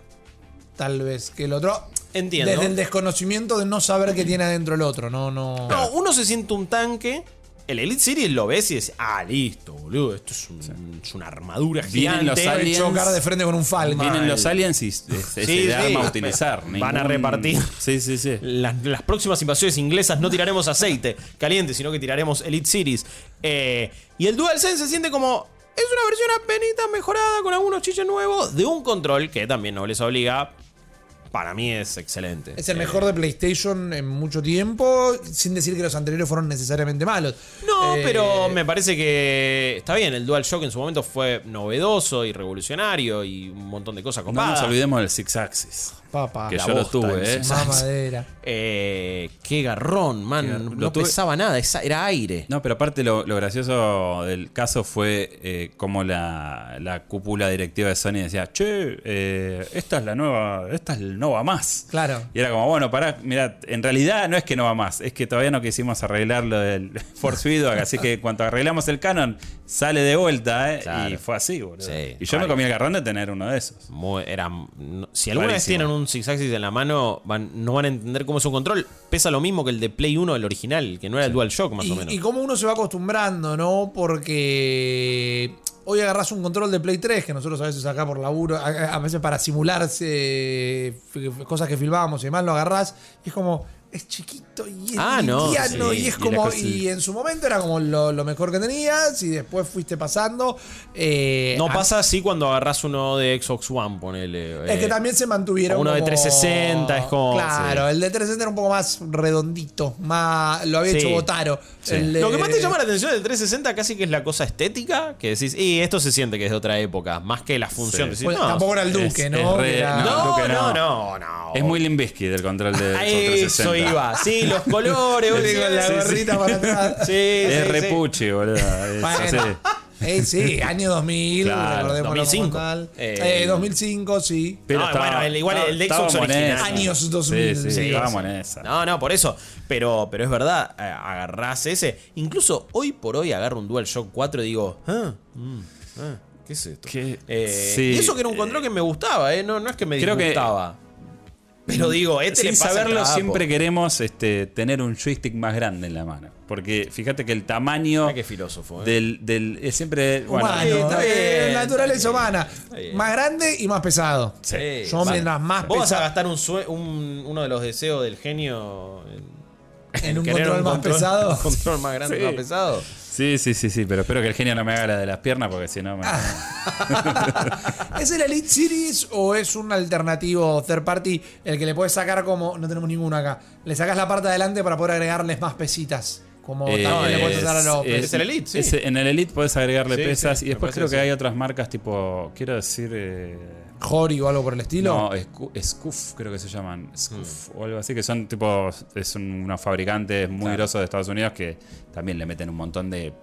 Tal vez que el otro. Entiendo. Desde el desconocimiento de no saber qué tiene adentro el otro. No, no. No, uno se siente un tanque. El Elite Series lo ves y dices, ah, listo, boludo. Esto es, un- es una armadura Vienen gigante. los Puede aliens. chocar de frente con un Falcon. Vienen los aliens y es, es Sí, el sí. arma a utilizar. Van a repartir. Sí, sí, sí. Las, las próximas invasiones inglesas no tiraremos aceite caliente, sino que tiraremos Elite Series. Eh, y el DualSense se siente como. Es una versión apenas mejorada con algunos chiches nuevos de un control que también no les obliga. Para mí es excelente. Es el Eh, mejor de PlayStation en mucho tiempo, sin decir que los anteriores fueron necesariamente malos. No, Eh, pero me parece que está bien. El DualShock en su momento fue novedoso y revolucionario y un montón de cosas No copadas. nos olvidemos del Six Axis. Papá, Que la yo lo bosta tuve, ¿eh? Mamadera. Eh, qué garrón, man. Qué gar- no tuve- pesaba nada, esa- era aire. No, pero aparte lo, lo gracioso del caso fue eh, como la, la cúpula directiva de Sony decía, che, eh, esta es la nueva, esta es el no va más. Claro. Y era como, bueno, pará, mira, en realidad no es que no va más, es que todavía no quisimos arreglar lo del Force Feedback, así que cuando arreglamos el canon, sale de vuelta, ¿eh? Claro. Y fue así, boludo. Sí, y yo me comí el garrón de tener uno de esos. Muy- era, no- si alguna vez tienen un Six Axis en la mano, van- no van a entender cómo es un control. Pesa lo mismo que el de Play 1, el original, que no era el DualShock, más y, o menos. y cómo uno se va acostumbrando, ¿no? Porque hoy agarras un control de Play 3, que nosotros a veces acá por laburo, a, a veces para simularse eh, cosas que filmábamos y demás, lo agarrás y es como, es chiquito y es Ah, no, liviano sí. y es como. Y en su momento era como lo, lo mejor que tenías y después fuiste pasando. eh, No pasa así cuando agarras uno de Xbox One, ponele. Es que eh, también se mantuvieron. uno de como- 360 es como- Claro, el de 360 era un poco más redondito. Más, lo había Sí. hecho Botaro. Sí. El de- Lo que más te llama la atención del 360 casi que es la cosa estética, que decís, y esto se siente que es de otra época, más que la función. Sí. Decís, Bueno, no, tampoco era el Duque, es- ¿no? es re- no, no, Duque no, no. no, no. Es muy Limbisky del control de Xbox A eso 360. iba. Sí, los colores, Con boludo, la sí, sí. gorrita para atrás. Sí, Es sí, sí. repuchi, boludo. Eh, sí, año 2000, Claro, recordémoslo 2005. como tal. Eh, Eh, 2005, sí. Pero No, estaba- bueno, el- igual el de Xbox original. Años 2000, Sí, sí, sí, estábamos sí. en esa. No, no, por eso. Pero, pero es verdad, eh, agarrás ese. Incluso hoy por hoy agarro un DualShock 4 y digo, ah, mm, ah, ¿qué es esto? ¿Qué? Eh, Sí, y eso que era un control que me gustaba, ¿eh? No, no es que me Creo que- disgustaba. Pero digo, este le Sin pasa el saberlo, siempre queremos este, tener un joystick más grande en la mano. Porque fíjate que el tamaño qué filósofo, ¿eh? del, del. Es siempre. Bueno, Humano, está bien, naturaleza está bien, humana. está bien. Más grande y más pesado. Sí, Yo vale. mientras más Vos vas a gastar un, sue- un- uno de los deseos del genio en, En un querer control más pesado. Un control más grande, Sí. más pesado. Sí, sí, sí, sí. Pero espero que el genio no me haga la de las piernas porque si no me. ¿Es el Elite Series o es un alternativo third party el que le puedes sacar como. No tenemos ninguno acá. Le sacas la parte de adelante para poder agregarles más pesitas. Como Eh, también le puedes hacer a los. es- Es el Elite, sí. es- en el Elite puedes agregarle Sí, pesas sí, y después creo que que sí. hay otras marcas tipo. Quiero decir. eh, Hori o algo por el estilo. No, Scu- Scuf creo que se llaman. Scuf Mm. o algo así, que son tipo. Es un- unos fabricantes muy Claro. grosos de Estados Unidos que también le meten un montón de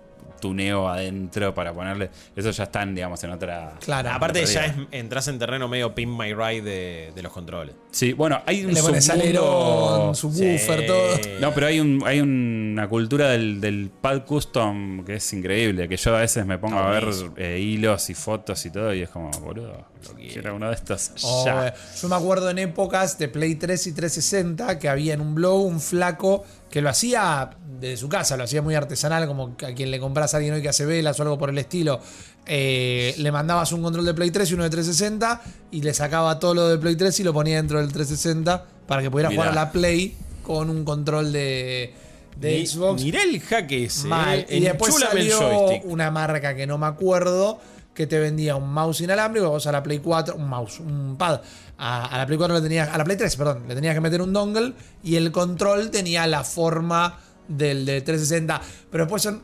tuneo adentro para ponerle. Eso ya están, digamos, en otra. Claro. Aparte, ya es, entras en terreno medio pin my ride de, de los controles. Sí, bueno, hay un Le pones submundo- alerón, subwoofer, Sí. todo. No, pero hay un hay una cultura del, del pad custom que es increíble, que yo a veces me pongo a ver eh, hilos y fotos y todo y es como, boludo, quiero uno de estos Oh, ya. eh, yo me acuerdo en épocas de Play 3 y 360 que había en un blog un flaco que lo hacía desde su casa, lo hacía muy artesanal, como a quien le compras a alguien hoy que hace velas o algo por el estilo. Eh, le mandabas un control de Play 3 y uno de 360 y le sacaba todo lo de Play 3 y lo ponía dentro del 360 para que pudiera Mirá. jugar a la Play con un control de, de Mi- Xbox. Mirá el jaque ese. Mal. eh. Y después el salió joystick. una marca que no me acuerdo que te vendía un mouse inalámbrico, vos a la Play 4, un mouse, un pad. A, a la Play 4 le a la Play 3, perdón, le tenías que meter un dongle y el control tenía la forma del de 360. Pero después son.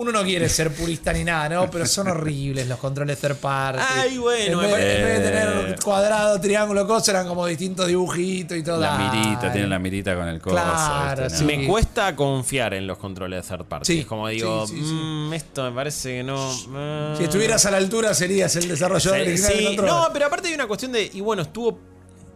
Uno no quiere ser purista ni nada, ¿no? Pero son horribles los controles third party. Ay, bueno, En me vez, en vez de tener cuadrado, triángulo, cosas, eran como distintos dibujitos y todo. La mirita, Dale. tiene la mirita con el coso. Claro. ¿no? Me cuesta confiar en los controles de third party. Sí, Es como digo, sí, sí, sí. "Mm, esto me parece que no. ah". Si estuvieras a la altura, serías el desarrollador Sí, original del sí, control. no, pero aparte hay una cuestión de. Y bueno, estuvo.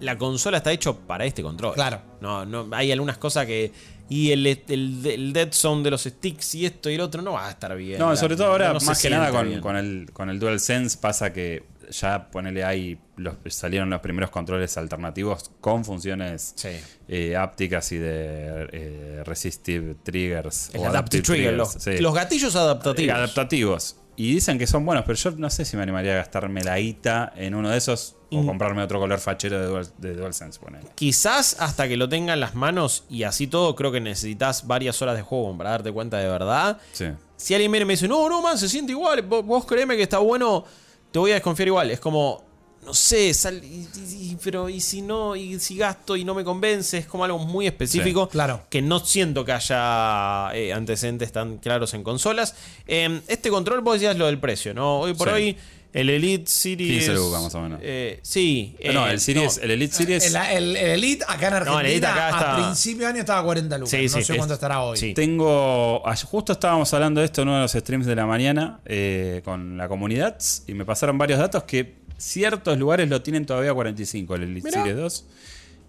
La consola está hecho para este control. Claro. No, no, hay algunas cosas que. Y el, el, el dead zone de los sticks y esto y el otro no va a estar bien. No, La- sobre todo ahora, no más que nada con, con el, con el DualSense pasa que ya ponele ahí, los, salieron los primeros controles alternativos con funciones Sí. eh, ápticas y de eh, resistive triggers. El o adaptive trigger, los, triggers, sí. los gatillos Eh, adaptativos. adaptativos. Y dicen que son buenos, pero yo no sé si me animaría a gastarme la guita en uno de esos o Mm. comprarme otro color fachero de, Dual, de DualSense. ponele. Quizás hasta que lo tenga en las manos y así todo, creo que necesitas varias horas de juego para darte cuenta de verdad. Sí. Si alguien viene y me dice, no, no, man, se siente igual, vos, vos créeme que está bueno, te voy a desconfiar igual. Es como, no sé, sal- y- y- y- pero y si no, y si gasto y no me convence, es como algo muy específico. Sí, claro. Que no siento que haya eh, antecedentes tan claros en consolas. Eh, este control, vos decías lo del precio, ¿no? Hoy por Sí. hoy, el Elite Series. 15 lucas, más o menos. eh, sí. Ah, no, eh, el, Series, no. el Elite Series. El, el- el Elite acá en Argentina el Elite acá está- a principio de año estaba a 40 lucas. Sí, no sí, sé es- cuánto estará hoy. sí. Tengo. Justo estábamos hablando de esto en uno de los streams de la mañana eh, con la comunidad y me pasaron varios datos que ciertos lugares lo tienen todavía a 45, el Elite Mirá. Series 2.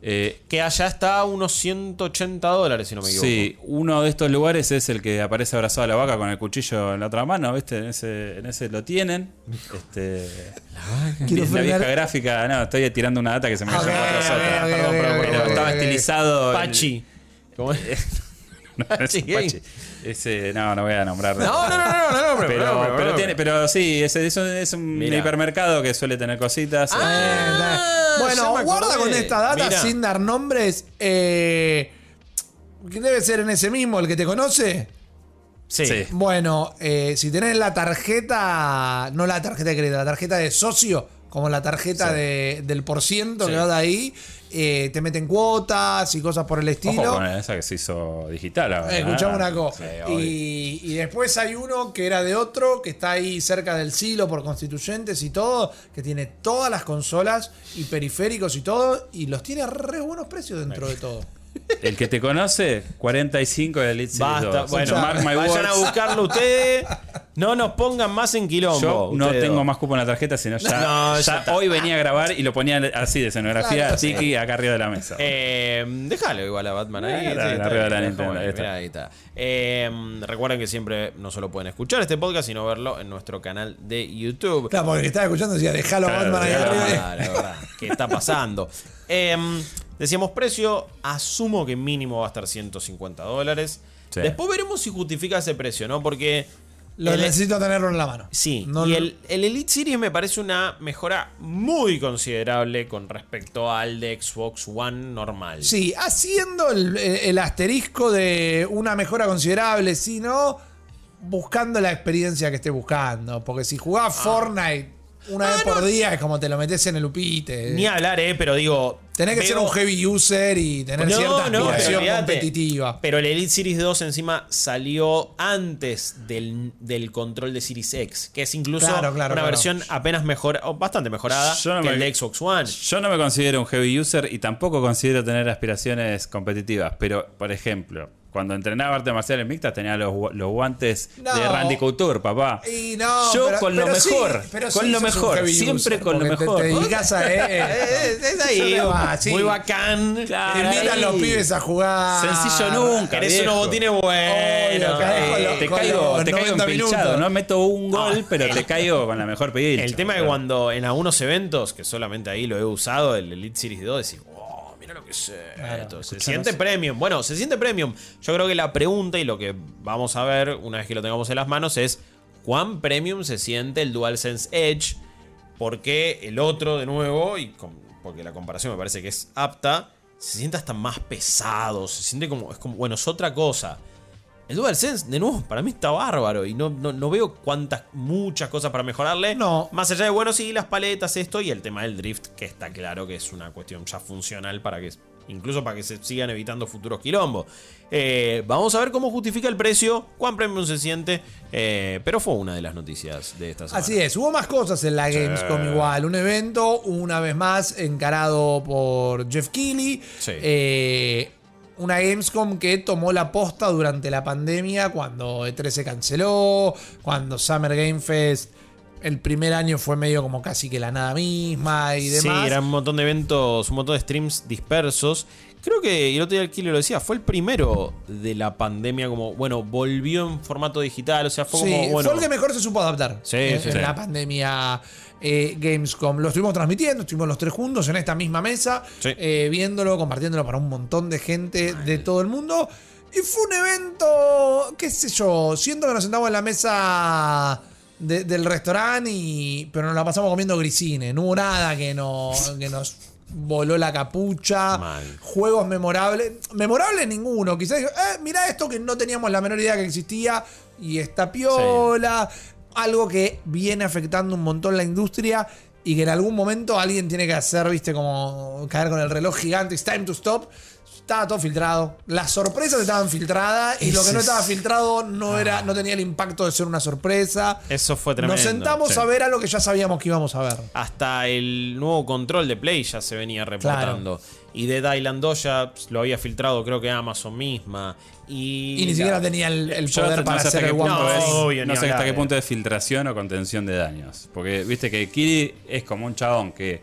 Eh, Que allá está a unos 180 dólares, si no me equivoco. sí, uno de estos lugares es el que aparece abrazado a la vaca con el cuchillo en la otra mano, ¿viste? En ese, en ese lo tienen. Este, la frenar- vieja gráfica, no, estoy tirando una data que se me cayó por ok, nosotros. ok, Perdón, ok, pero ok, estaba estilizado. el- Pachi. ¿Cómo es? no, es. Ese, no, no voy a nombrarlo. No, no, no, no, no, no, Pero, pero, tiene, pero sí, es, es un, es un hipermercado que suele tener cositas. Ah, Eh, bueno, guarda con esta data sin dar nombres. Eh, que debe ser en ese mismo el que te conoce. Sí. Sí. Bueno, eh, si tenés la tarjeta, no la tarjeta de crédito, la tarjeta de socio, como la tarjeta Sí. de- del por ciento Sí. que va de ahí, eh, te meten cuotas y cosas por el estilo. Ojo con esa que se hizo digital ahora. Eh, Escuchame ¿eh? una cosa. Sí, y, y después hay uno que era de otro, que está ahí cerca del silo por constituyentes y todo, que tiene todas las consolas y periféricos y todo, y los tiene a re buenos precios dentro de todo. El que te conoce, 45 de Elite Series Basta. 2. Bueno, mark my vayan words. a buscarlo ustedes. No nos pongan más en quilombo. Yo no tengo dos. más cupo en la tarjeta, sino ya, No, ya hoy venía a grabar y lo ponía así de escenografía, Claro, tiki, acá arriba de la mesa. Eh, déjalo igual a Batman ahí. Sí, la- está arriba de la Nintendo, ahí está. mirá, ahí está. Eh, recuerden que siempre no solo pueden escuchar este podcast, sino verlo en nuestro canal de YouTube. Claro, porque el que estaba escuchando decía, dejalo a Claro, Batman ahí claro. arriba. La verdad, ¿Qué está pasando? Em, decíamos precio, asumo que mínimo va a estar 150 dólares. Sí. Después veremos si justifica ese precio, ¿no? Porque. Lo el- necesito tenerlo en la mano. Sí, No y lo- el, el Elite Series me parece una mejora muy considerable con respecto al de Xbox One normal. Sí, haciendo el, el asterisco de una mejora considerable, sino buscando la experiencia que esté buscando. Porque si jugás Fortnite una vez por día es como te lo metes en el upite. Ni hablar, eh, pero digo. Tenés que ser un heavy user y tener No, cierta no, aspiración olvídate. competitiva. Pero el Elite Series 2 encima salió antes del, del control de Series X, que es incluso Claro, claro, una claro. versión apenas mejorada, o bastante mejorada Yo no que me- el de Xbox One. Yo no me considero un heavy user y tampoco considero tener aspiraciones competitivas, pero por ejemplo, cuando entrenaba artes marciales mixtas tenía los, gu- los guantes No. de Randy Couture, papá. Y no, Yo pero- con lo sí, mejor, pero con sí lo mejor, siempre con lo mejor. Te, dedicas a Eh, es ahí, va, sí. muy bacán. Claro, invitan los pibes a jugar. Sencillo nunca. Viejo. unos botines buenos. Con eh, te caigo, te caigo 90 empilchado, minutos. no meto un gol, Ah, pero te caigo con la mejor pilcha. El tema es que cuando en algunos eventos, que solamente ahí lo he usado, el Elite Series 2, decís, wow, mira lo que es esto. Se siente premium. Bueno, se siente premium. Yo creo que la pregunta y lo que vamos a ver una vez que lo tengamos en las manos es cuán premium se siente el DualSense Edge. Porque el otro, de nuevo, y con- porque la comparación me parece que es apta, se siente hasta más pesado. Se siente como, es como, bueno, es otra cosa. El DualSense, de nuevo, para mí está bárbaro y no, no, no veo cuántas, muchas cosas para mejorarle. No. Más allá de, bueno, sí, las paletas, esto y el tema del drift, que está claro que es una cuestión ya funcional para que, incluso para que se sigan evitando futuros quilombos. Eh, vamos a ver cómo justifica el precio, cuán premium se siente, eh, pero fue una de las noticias de esta semana. Así es, hubo más cosas en la Gamescom igual. Un evento, una vez más, encarado por Jeff Keighley. Sí. Eh, una Gamescom que tomó la posta durante la pandemia, cuando E3 se canceló, cuando Summer Game Fest el primer año fue medio como casi que la nada misma y Sí, demás. eran un montón de eventos, un montón de streams dispersos. Creo que el otro día el Kilo lo decía, fue el primero de la pandemia, como, bueno, volvió en formato digital, o sea, fue Sí, como, bueno. fue el que mejor se supo adaptar Sí, en, sí, en sí. la pandemia eh, Gamescom. Lo estuvimos transmitiendo, estuvimos los tres juntos en esta misma mesa, eh, viéndolo, compartiéndolo para un montón de gente de todo el mundo. Y fue un evento, qué sé yo, siento que nos sentamos en la mesa de- del restaurante, y, pero nos la pasamos comiendo grisines. No hubo nada que, no, que nos voló la capucha. Mal. Juegos memorables. Memorables ninguno. Quizás, eh, mira esto que no teníamos la menor idea que existía y está piola. Algo que viene afectando un montón la industria y que en algún momento alguien tiene que hacer, viste, como caer con el reloj gigante. It's time to stop. Estaba todo filtrado. Las sorpresas estaban filtradas y lo que no es- estaba filtrado no, era, no tenía el impacto de ser una sorpresa. Eso fue tremendo. Nos sentamos Sí. a ver a lo que ya sabíamos que íbamos a ver. Hasta el nuevo control de Play ya se venía reportando. Y Dead Island 2 ya pues, lo había filtrado, creo que Amazon misma. Y, Y ni siquiera tenía el, poder no para hacer qué el One punto No, es, obvio, no sé hasta qué eh. punto es filtración o contención de daños. Porque viste que Kiri es como un chabón que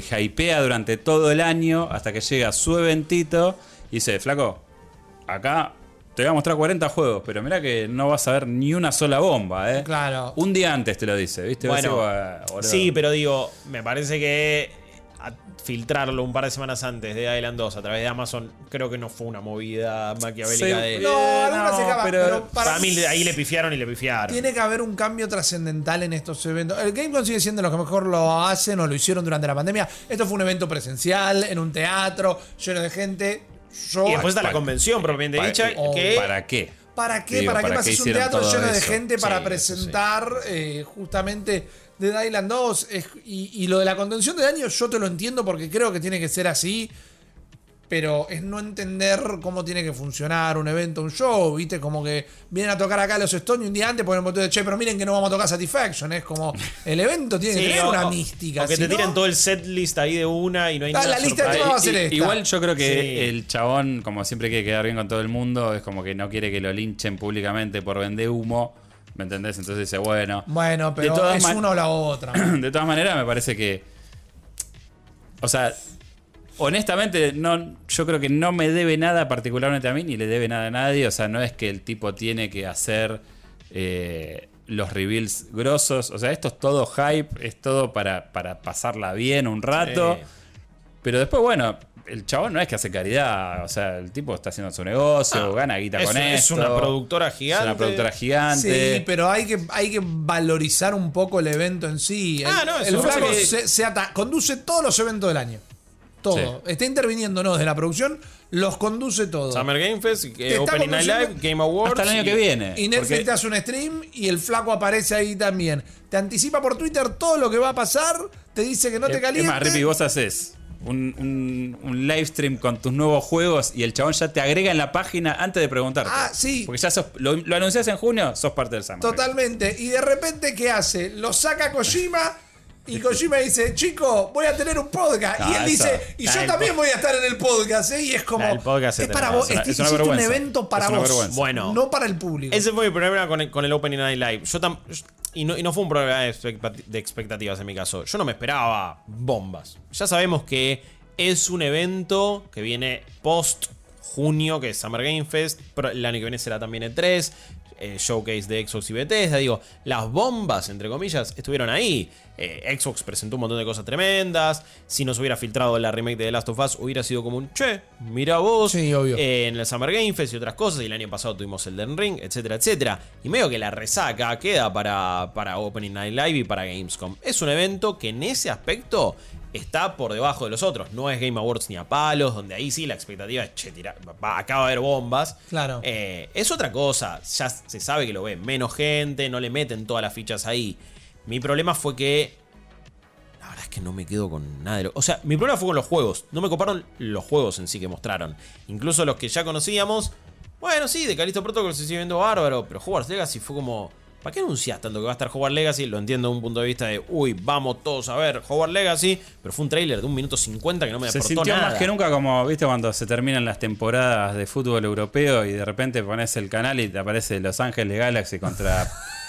te hypea durante todo el año hasta que llega su eventito y dice, flaco, acá te voy a mostrar 40 juegos, pero mira que no vas a ver ni una sola bomba, ¿eh? Claro. Un día antes te lo dice, ¿viste? Bueno, sí, pero digo, me parece que filtrarlo un par de semanas antes de Island 2 a través de Amazon, creo que no fue una movida maquiavélica Sí, de. No, algunas no, se escapan, pero pero, para, Para mí ahí le pifiaron y le pifiaron. Tiene que haber un cambio trascendental en estos eventos. El Gamecom sigue siendo lo que mejor lo hacen o lo hicieron durante la pandemia. Esto fue un evento presencial, en un teatro, lleno de gente. Yo, Y después está la convención propiamente dicha, oh, que ¿Para qué? ¿Para qué? Digo, ¿Para qué ¿para me qué haces un teatro lleno de gente para Sí, eso sí. presentar eh, justamente Dead Island 2? Es- y, y lo de la contención de daño yo te lo entiendo porque creo que tiene que ser así. Pero es no entender cómo tiene que funcionar un evento, un show, ¿viste? Como que vienen a tocar acá los Stones y un día antes ponen un botón de che, pero miren que no vamos a tocar Satisfaction. Es como el evento tiene que tener o- una o- mística. O que si te tiren no- todo el set list ahí de una y no hay Ah, ninguna la lista de sorpresa. temas va a ser I- esta. Igual yo creo que Sí. el chabón, como siempre quiere quedar bien con todo el mundo, es como que no quiere que lo linchen públicamente por vender humo. ¿Me entendés? Entonces dice, bueno. Bueno, pero es una o la otra. De todas maneras, me parece que. O sea, honestamente, no, yo creo que no me debe nada particularmente a mí, ni le debe nada a nadie. O sea, no es que el tipo tiene que hacer eh, los reveals grosos. O sea, esto es todo hype, es todo para, para pasarla bien un rato. Sí. Pero después, bueno, el chabón no es que hace caridad. O sea, el tipo está haciendo su negocio, gana guita es- con es esto. una productora gigante. Es una productora gigante. Sí, pero hay que, hay que valorizar un poco el evento en sí. El, Ah, no, eso el flaco que- se, se ata- conduce todos los eventos del año. Todo. Está interviniendo, no, desde la producción, los conduce todo. Summer Game Fest, eh, Night Live, Game Awards. Hasta el año y- que viene. y Netflix porque- te hace un stream y el flaco aparece ahí también. Te anticipa por Twitter todo lo que va a pasar, te dice que no te Es calientes. más, Rippy, vos haces un, un, un live stream con tus nuevos juegos y el chabón ya te agrega en la página antes de preguntarte. Ah, sí. Porque ya sos, lo, lo anunciás en junio, sos parte del Summer. Totalmente. Y de repente, ¿qué hace? Lo saca Kojima. Y Kojima dice, chico, voy a tener un podcast. y Ah, él eso. dice, y Ah, yo el también voy a estar en el podcast. ¿eh? Y es como, Ah, el podcast es para vos, Es una- este- es una un evento para vos. Bueno. No para el público. Ese fue mi problema con el, con el Opening Night Live. Yo tam- y, no, y no fue un problema de, expectati- de expectativas en mi caso. Yo no me esperaba bombas. Ya sabemos que es un evento que viene post junio, que es Summer Game Fest. Pero el año que viene será también E3. Eh, showcase de Xbox y Bethesda. Digo, las bombas, entre comillas, estuvieron ahí. Eh, Xbox presentó un montón de cosas tremendas. Si nos hubiera filtrado la remake de The Last of Us, hubiera sido como un che, mira vos. Sí, obvio. Eh, en el Summer Game Fest y otras cosas. Y el año pasado tuvimos Elden Ring, etcétera, etcétera. Y medio que la resaca queda para, para Opening Night Live y para Gamescom. Es un evento que en ese aspecto está por debajo de los otros. No es Game Awards ni a palos, donde ahí sí la expectativa es, che, tira, va, acaba de haber bombas. Claro. Eh, es otra cosa. Ya se sabe que lo ve menos gente, no le meten todas las fichas ahí. Mi problema fue que la verdad es que no me quedo con nada de lo... O sea, mi problema fue con los juegos. No me coparon los juegos en sí que mostraron. Incluso los que ya conocíamos. Bueno, sí, de Callisto Protocol se sigue viendo bárbaro. Pero Hogwarts Legacy fue como... ¿Para qué anunciás tanto que va a estar Hogwarts Legacy? Lo entiendo de un punto de vista de... Uy, vamos todos a ver Hogwarts Legacy. Pero fue un tráiler de un minuto 50 que no me Se aportó sintió nada. más que nunca como, viste, cuando se terminan las temporadas de fútbol europeo y de repente pones el canal y te aparece Los Ángeles Galaxy contra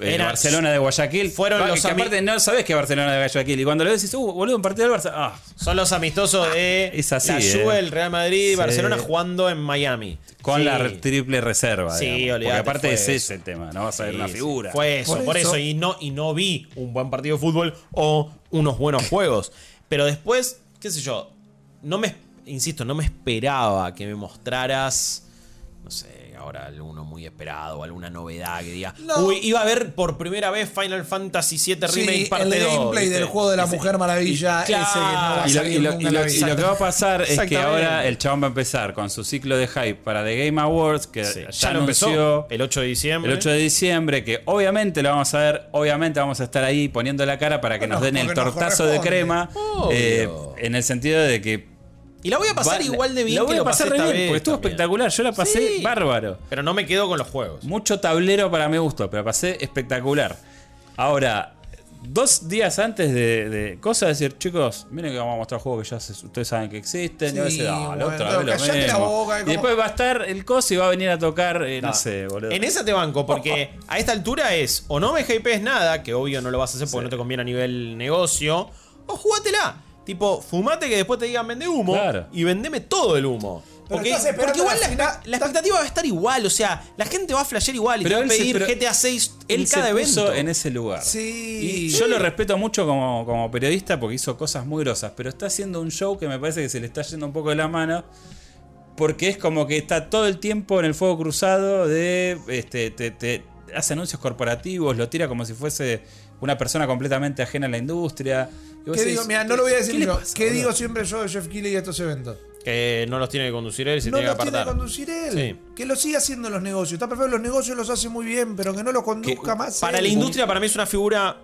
eh, Era- Barcelona de Guayaquil. fueron los que aparte no sabés que Barcelona de Guayaquil. Y cuando lo ves dices, uh, boludo, un partido del Barça. Ah, Son los amistosos de Es así, la eh. Juve, el Real Madrid y Sí. Barcelona jugando en Miami. con Sí. la triple reserva. Sí, digamos. Porque olvidate, aparte es ese eso. el tema, no vas a ver una figura. Fue eso, Por por, eso- eso. Y, no, y no vi un buen partido de fútbol o unos buenos juegos. Pero después, qué sé yo, no me, insisto, no me esperaba que me mostraras, no sé, ahora alguno muy esperado o alguna novedad que diga, No. uy, iba a ver por primera vez Final Fantasy VII Remake Sí, parte el 2", gameplay del juego de la Ese- Mujer Maravilla, y- ese que no va a Y lo, salir y lo- nunca y en la lo- y vida. lo que va a pasar es que ahora el chabón va a empezar con su ciclo de hype para The Game Awards, que Sí, ya, ya lo anunció empezó el 8 de diciembre. el 8 de diciembre, que obviamente lo vamos a ver, obviamente vamos a estar ahí poniendo la cara para que Bueno, nos den el tortazo de crema, eh, en el sentido de que... Y la voy a pasar va- igual de bien la voy que a lo pasar pasé re bien, porque estuvo también. espectacular, yo la pasé Sí. bárbaro. Pero no me quedo con los juegos. Mucho tablero para mi gusto, pero pasé espectacular. Ahora, dos días antes de, de cosas, decir, chicos, miren que vamos a mostrar juegos que ya se- ustedes saben que existen. y a Sí, decir, "Ah, la bueno, otra vez lo la mismo". boca, Y después va a estar el coso y va a venir a tocar, eh, no sé, boludo. En esa te banco, porque a esta altura es o no me hypees nada, que obvio no lo vas a hacer porque no te conviene a nivel negocio, o jugátela. Tipo, fumate que después te digan vende humo Claro. y vendeme todo el humo. Porque igual la la, final- la expectativa va a estar igual, o sea, la gente va a flashear igual y Pero va a se- pedir GTA 6 Él en se cada puso evento. en ese lugar. Sí. Y yo lo respeto mucho como, como periodista porque hizo cosas muy grosas, pero está haciendo un show que me parece que se le está yendo un poco de la mano. Porque es como que está todo el tiempo en el fuego cruzado de. Este, te, te hace anuncios corporativos, lo tira como si fuese una persona completamente ajena a la industria. ¿Qué decís, digo? Mira, no lo voy a decir ¿qué le yo. pasa, ¿Qué boludo? digo siempre yo de Jeff Keighley y estos eventos? Que no los tiene que conducir él, se no tiene que los tiene que apartar. conducir él. Sí. Que lo siga haciendo los negocios. Está perfecto, los negocios los hace muy bien, pero que no lo conduzca más. Para él. la industria, para mí es una figura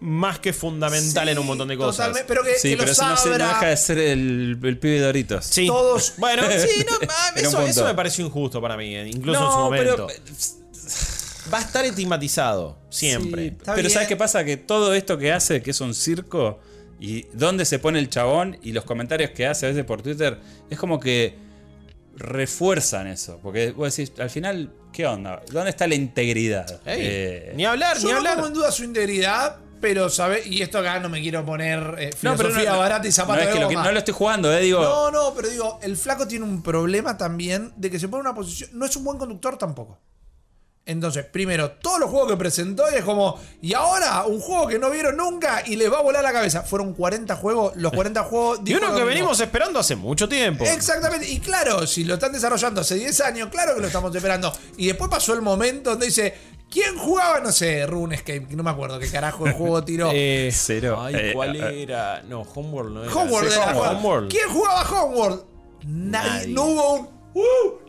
más que fundamental Sí, en un montón de cosas. totalmente, pero que, Sí, que pero los eso no, se- no deja de ser el, el pibe de Doritos. Sí. Todos- Bueno, sí, no, ah, eso, eso me pareció injusto para mí, eh, incluso en su No, momento. pero. Va a estar estigmatizado, siempre. Pero bien. ¿sabes qué pasa? Que todo esto que hace, que es un circo, y dónde se pone el chabón y los comentarios que hace a veces por Twitter, es como que refuerzan eso. Porque vos decís, al final, ¿qué onda? ¿Dónde está la integridad? Ey, Eh, ni hablar, Yo ni no hablar. pongo en duda su integridad, pero sabe y esto acá no me quiero poner eh, no, pero no, no- barata y no zapato de que lo, que- no lo estoy jugando, eh, digo. No, no, pero digo, el flaco tiene un problema también de que se pone en una posición. No es un buen conductor tampoco. Entonces, primero, todos los juegos que presentó y es como, y ahora un juego que no vieron nunca y les va a volar la cabeza. Fueron 40 juegos, los 40 juegos. Y uno que mismo. venimos esperando hace mucho tiempo. Exactamente, y claro, si lo están desarrollando hace 10 años, claro que lo estamos esperando. Y después pasó el momento donde dice, ¿quién jugaba? No sé, RuneScape, no me acuerdo qué carajo el juego tiró. Eh, Cero. Ay, Eh, ¿cuál eh, era? No, Homeworld no era. Homeworld Sí, era. Homeworld. ¿Quién jugaba Homeworld? Nadie. Nadie. No hubo un "Uh"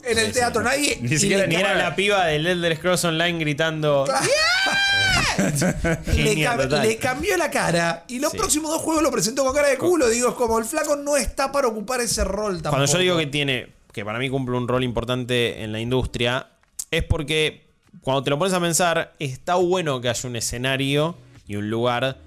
en el teatro, nadie. Ni siquiera Ni era la piba del Elder Scrolls Online gritando. le, Genial, cam- total. le cambió la cara y los Sí. próximos dos juegos lo presentó con cara de culo. Digo, es como el flaco no está para ocupar ese rol tampoco. Cuando yo digo que tiene, que para mí cumple un rol importante en la industria, es porque cuando te lo pones a pensar, está bueno que haya un escenario y un lugar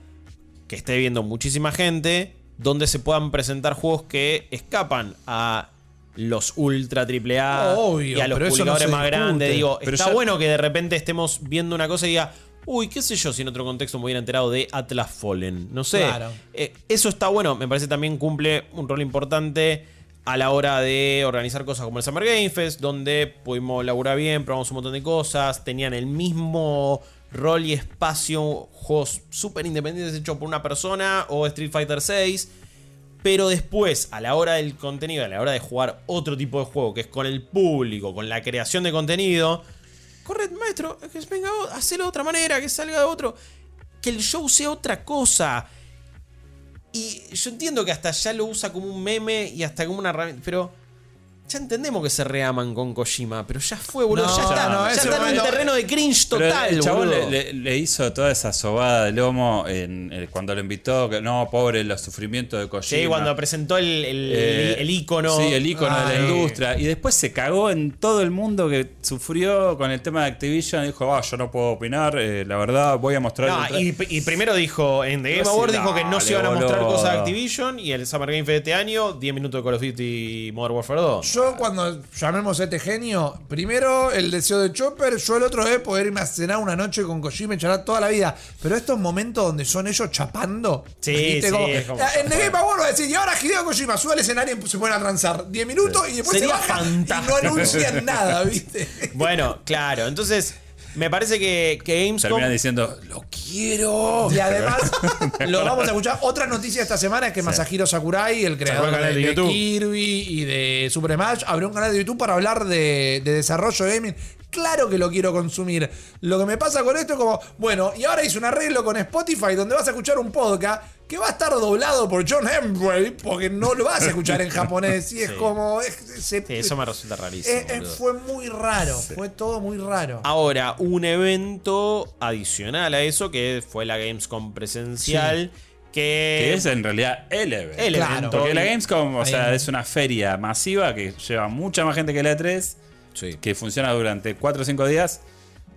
que esté viendo muchísima gente, donde se puedan presentar juegos que escapan a los ultra triple A Obvio, y a los no publicadores se más grandes. Digo, Pero está ya- bueno que de repente estemos viendo una cosa y diga, uy, qué sé yo, si en otro contexto me hubiera enterado de Atlas Fallen. No sé. Claro. Eh, eso está bueno, me parece también cumple un rol importante a la hora de organizar cosas como el Summer Game Fest, donde pudimos laburar bien, probamos un montón de cosas, tenían el mismo rol y espacio, juegos súper independientes hechos por una persona o Street Fighter 6. Pero después, a la hora del contenido, a la hora de jugar otro tipo de juego, que es con el público, con la creación de contenido, corre, maestro, que venga, hacelo de otra manera, que salga de otro. Que el show sea otra cosa. Y yo entiendo que hasta ya lo usa como un meme y hasta como una herramienta, pero ya entendemos que se reaman con Kojima, pero ya fue, boludo. No, ya está, no, ya está en un momento- terreno de cringe Pero total, el chabón boludo. le, le- le hizo toda esa sobada de lomo en, eh, cuando lo invitó, que no, pobre, los sufrimientos de Kojima. Sí, cuando presentó el, el, Eh, el icono. Sí, el icono de Ay. la industria. Y después se cagó en todo el mundo que sufrió con el tema de Activision. Dijo, ah, yo no puedo opinar, eh, la verdad, voy a mostrar. No, y, y primero dijo en The Game No, sí, dijo que no se iban a mostrar boludo. cosas de Activision y el Summer Game Fest de este año 10 minutos de Call of Duty Modern Warfare 2. Yo cuando llamemos a este genio, primero el deseo de Chopper, yo el otro es poder irme a cenar una noche con Kojima y charlar toda la vida. Pero estos momentos donde son ellos chapando. Sí, ¿viste? sí, Como- es como- en The Game va a decir, y ahora Hideo Kojima sube al escenario y se ponen a transar 10 minutos y después Sería se baja fantástico. y no anuncian nada, ¿viste? Bueno, claro, entonces me parece que, que Gamescom... Termina diciendo, lo quiero. Y además, lo vamos a escuchar. Otra noticia esta semana es que Masahiro Sakurai, el creador de, de de YouTube. Kirby y de Super Smash, abrió un canal de YouTube para hablar de, de desarrollo de gaming. Claro que lo quiero consumir. Lo que me pasa con esto es como, bueno, y ahora hice un arreglo con Spotify donde vas a escuchar un podcast que va a estar doblado por John Hemsworth porque no lo vas a escuchar en japonés. Y es Sí. como. es- se- Sí, eso me resulta rarísimo. fue muy raro. Fue todo muy raro. Ahora, un evento adicional a eso, que fue la Gamescom presencial, que... Que es en realidad el evento. El Claro. evento. Porque la Gamescom, o Ahí. sea, es una feria masiva que lleva mucha más gente que la E3, Sí. que funciona durante 4 o 5 días,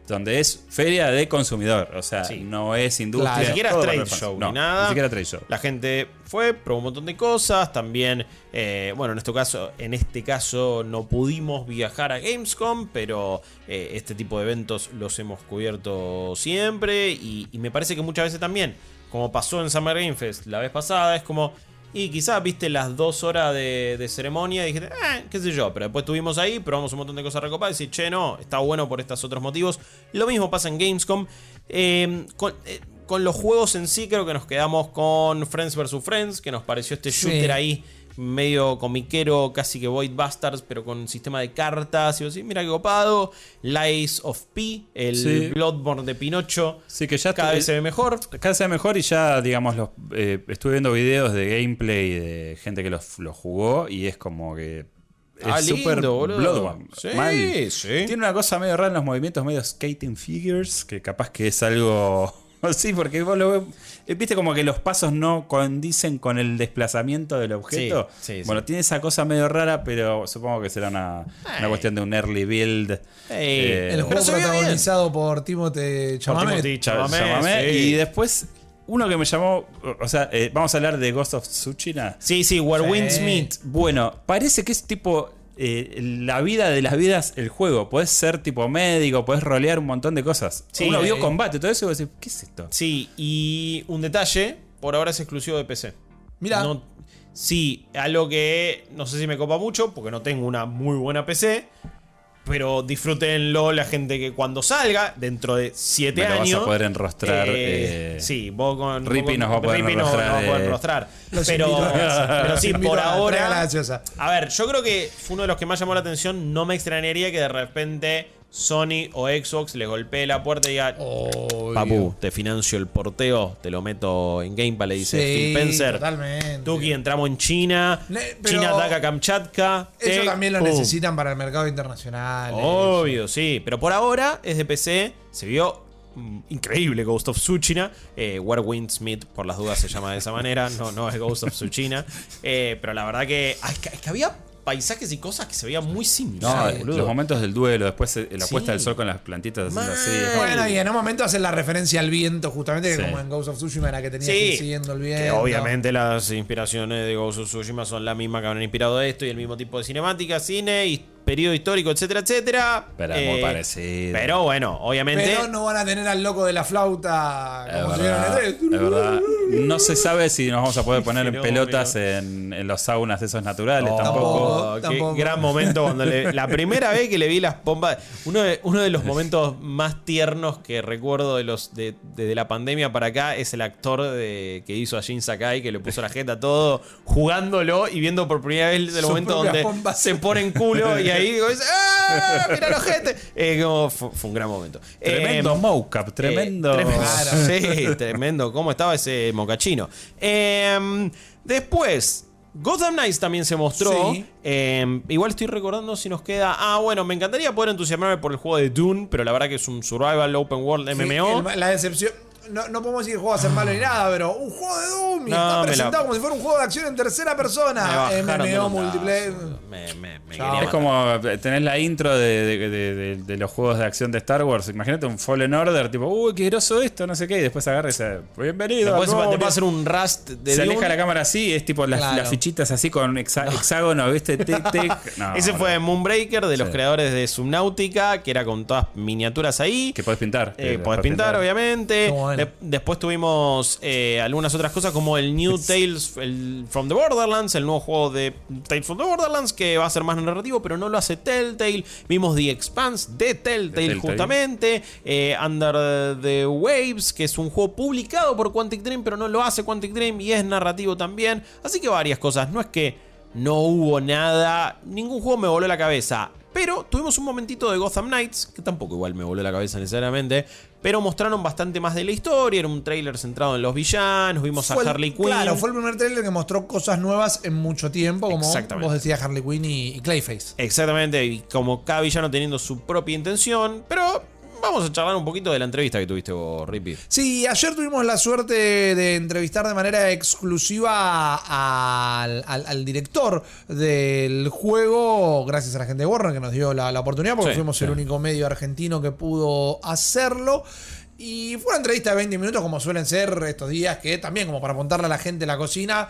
donde es feria de consumidor. O sea, Sí. no es industria. Claro. Ni siquiera trade show No, ni nada. Ni siquiera trade show. La gente fue, probó un montón de cosas. También, eh, bueno, en este caso, en este caso no pudimos viajar a Gamescom, pero eh, este tipo de eventos los hemos cubierto siempre. Y, y me parece que muchas veces también, como pasó en Summer Game Fest la vez pasada, es como. Y quizás viste las dos horas de, de ceremonia y dijiste, eh, qué sé yo. Pero después estuvimos ahí, probamos un montón de cosas recopadas y decís, che, no, está bueno por estos otros motivos. Lo mismo pasa en Gamescom. Eh, con, eh, con los juegos en sí, creo que nos quedamos con Friends vs. Friends, que nos pareció este Sí. shooter ahí medio comiquero, casi que Void Bastards, pero con sistema de cartas. Y vos decís, mira qué copado. Lies of P, el Sí. Bloodborne de Pinocho. Sí, que ya Cada vez se ve mejor. Cada vez se ve mejor y ya, digamos, los, eh, estuve viendo videos de gameplay de gente que los, los jugó y es como que. Ah, es lindo, súper boludo. Bloodborne. Sí, Mal. sí. Tiene una cosa medio rara en los movimientos, medio skating figures, que capaz que es algo. Sí, porque vos lo ves. eh, Viste como que los pasos no condicen con el desplazamiento del objeto. Sí, sí, bueno, tiene esa cosa medio rara, pero supongo que será una, una Ay. cuestión de un early build. Eh, El juego protagonizado por Timothée Chalamet. Timothée Cha- Chalamet, Chalamet. sí. Y después, uno que me llamó. O sea, eh, vamos a hablar de Ghost of Tsushima. Sí, sí, Where Sí. Winds Meet. Bueno, parece que es tipo. Eh, la vida de las vidas, el juego. Podés ser tipo médico, podés rolear un montón de cosas. Sí. Uno vio combate, todo eso y vos decís, ¿qué es esto? Sí, y un detalle, por ahora es exclusivo de PC. Mirá. No- sí, algo que no sé si me copa mucho, porque no tengo una muy buena PC. Pero disfrútenlo la gente que cuando salga, dentro de 7 Me lo vas a años. poder enrostrar, eh, sí, vos con. Rippy nos va a poder Rippy nos- enrostrar, nos va a poder eh. enrostrar. Pero, pero sí, por ahora. A ver, yo creo que fue uno de los que más llamó la atención. No me extrañaría que de repente Sony o Xbox les golpee la puerta y diga: Obvio. Papu, te financio el porteo, te lo meto en Game Pass, le dice Sí, Phil Spencer. totalmente. Tuki, entramos en China. Ne- China ataca Kamchatka. Eso tec, también lo pum. necesitan para el mercado internacional. Obvio, sí. Pero por ahora es de PC. Se vio mm, increíble Ghost of Tsushima. Eh, Where Winds Meet, por las dudas, se llama de esa manera. No, no es Ghost of Tsushima. Eh, pero la verdad que, que, que había paisajes y cosas que se veían muy No, similares, boludo. los momentos del duelo, después eh, la Sí. puesta del sol con las plantitas haciendo así. Bueno, y en un momento hacen la referencia al viento, justamente, que Sí. como en Ghost of Tsushima era que tenía que ir Sí, siguiendo el viento. que obviamente las inspiraciones de Ghost of Tsushima son la misma que han inspirado esto y el mismo tipo de cinemática, cine y periodo histórico, etcétera, etcétera. Pero es muy parecido. Pero bueno, obviamente. Pero no van a tener al loco de la flauta Es como en verdad, es verdad. No se sabe si nos vamos a poder poner en Fenómeno. pelotas en, en los saunas esos naturales, tampoco. tampoco. qué tampoco. gran momento cuando le- la primera vez que le vi las pompas. Uno de, uno de los momentos más tiernos que recuerdo de los de, desde la pandemia para acá es el actor de, que hizo a Jin Sakai, que le puso la jeta a todo, jugándolo y viendo por primera vez el Sus momento donde pompas. se pone en culo y ahí digo, ¡ah! ¡Mira los gente! Eh, como, fue, fue un gran momento. Tremendo Eh, mocap, tremendo. eh, tremendo. Claro. Sí, tremendo. ¿Cómo estaba ese mocachino? Eh, después, Gotham Knights también se mostró. Sí. Eh, igual estoy recordando si nos queda. Ah, bueno, me encantaría poder entusiasmarme por el juego de Dune, pero la verdad que es un survival open world Sí, MMO. el- la decepción. No, no podemos decir que el juego va a ser malo ni nada, pero un juego de Doom y No, está presentado la- como si fuera un juego de acción en tercera persona. MMO multiplayer. brazos. Me, me, me Es como eh, tenés la intro de, de- de- de- de los juegos de acción de Star Wars. Imagínate un Fallen Order, tipo, uy, qué groso esto, no sé qué. Y después agarra y dice, bienvenido. Después te Gloria". va a hacer un rust de Se aleja la cámara así, es tipo las, Claro. las fichitas así con hexa- hexágono, ¿viste? Tic, tic. No, Ese fue Moonbreaker de los Sí. creadores de Subnautica, que era con todas miniaturas ahí. Que podés pintar. Eh, que podés pintar, obviamente. De- después tuvimos eh, algunas otras cosas como el New Tales el From the Borderlands, el nuevo juego de Tales from the Borderlands, que va a ser más narrativo, pero no lo hace Telltale. Vimos The Expanse de Telltale, Telltale. justamente. Eh, Under the Waves, que es un juego publicado por Quantic Dream, pero no lo hace Quantic Dream y es narrativo también. Así que varias cosas. No es que no hubo nada, ningún juego me voló la cabeza. Pero tuvimos un momentito de Gotham Knights, que tampoco igual me voló la cabeza necesariamente, pero mostraron bastante más de la historia, era un tráiler centrado en los villanos, vimos Fue a el- Harley Quinn. Claro, fue el primer trailer que mostró cosas nuevas en mucho tiempo, como vos decías Harley Quinn y, y Clayface. Exactamente, y como cada villano teniendo su propia intención, pero vamos a charlar un poquito de la entrevista que tuviste vos, Rippy. Sí, ayer tuvimos la suerte de entrevistar de manera exclusiva al, al- al director del juego, gracias a la gente de Warner que nos dio la, la oportunidad, porque Sí, fuimos el único medio argentino que pudo hacerlo. Y fue una entrevista de 20 minutos, como suelen ser estos días, que también, como para apuntarle a la gente en la cocina,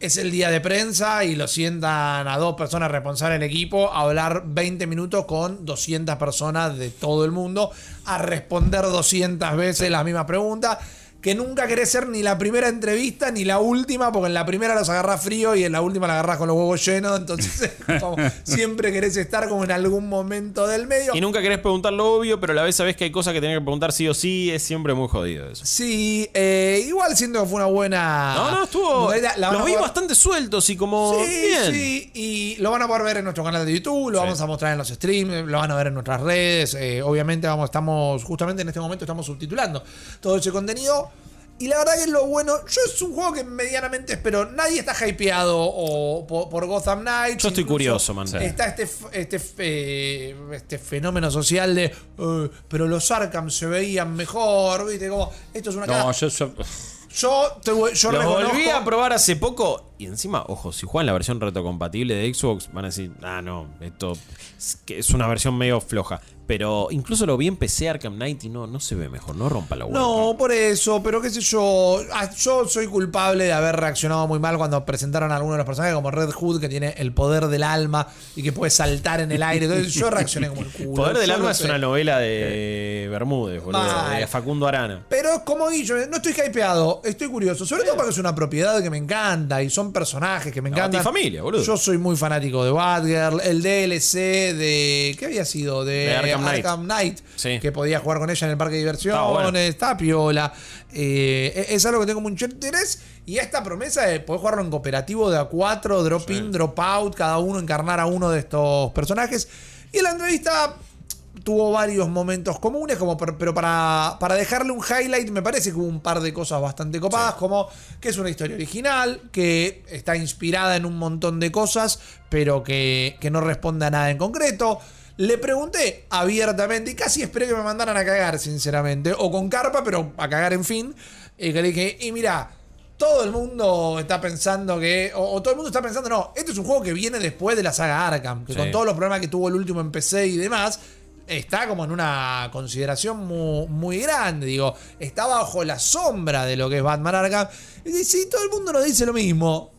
es el día de prensa y lo sientan a dos personas responsables del equipo a hablar 20 minutos con 200 personas de todo el mundo, a responder 200 veces la misma pregunta. Que nunca querés ser ni la primera entrevista ni la última, porque en la primera los agarrás frío y en la última la agarrás con los huevos llenos, entonces como siempre querés estar como en algún momento del medio. Y nunca querés preguntar lo obvio, pero a la vez sabés que hay cosas que tenés que preguntar sí o sí. Es siempre muy jodido eso. Sí, eh, igual siento que fue una buena. No, no, estuvo. La Los vi poder- bastante sueltos y como. Sí, bien. sí, y lo van a poder ver en nuestro canal de YouTube, lo vamos a mostrar en los streams, lo van a ver en nuestras redes. eh, obviamente vamos, estamos, justamente en este momento estamos subtitulando todo ese contenido. Y la verdad que es lo bueno. Yo es un juego que medianamente espero. Nadie está hypeado o, por, por Gotham Knights. Yo estoy curioso, man. Está este, este, eh, este fenómeno social de. eh, pero los Arkham se veían mejor. ¿Viste? Como, esto es una No, yo, yo- Yo, te yo Lo volví a probar hace poco. Y encima, ojo, si juegan la versión retrocompatible de Xbox, van a decir, ah, no, esto es, que es una versión medio floja. Pero incluso lo vi en PC Arkham Knight y no, no se ve mejor, no rompa la hueá. No, por eso, pero qué sé yo. ah, Yo soy culpable de haber reaccionado muy mal cuando presentaron a algunos de los personajes, como Red Hood, que tiene el poder del alma y que puede saltar en el aire. Entonces yo reaccioné como el culo. Poder del alma es una novela de Bermúdez, boludo, Mal. de Facundo Arana. Pero como Guillo, no estoy hypeado, estoy curioso. Sobre todo porque es una propiedad que me encanta y son personajes que me encantan. Batifamilia, boludo. Yo soy muy fanático de Batgirl, el DLC de. ¿Qué había sido? De, De Arkham Knight. Knight, Sí. que podía jugar con ella en el parque de diversiones. Bueno. Está piola. Eh, es algo que tengo mucho interés. Y esta promesa de poder jugarlo en cooperativo de a 4, drop in, drop out, cada uno encarnar a uno de estos personajes. Y en la entrevista tuvo varios momentos comunes, como per- pero para, para dejarle un highlight me parece que hubo un par de cosas bastante copadas, como que es una historia original, que está inspirada en un montón de cosas, pero que, que no responde a nada en concreto. Le pregunté abiertamente y casi esperé que me mandaran a cagar, sinceramente, o con carpa, pero a cagar en fin, y que le dije, y mira, todo el mundo está pensando que. O, o todo el mundo está pensando, no, este es un juego que viene después de la saga Arkham. Que Sí. con todos los problemas que tuvo el último en PC y demás, está como en una consideración muy, muy grande. Digo, está bajo la sombra de lo que es Batman Arkham. Y si todo el mundo nos dice lo mismo.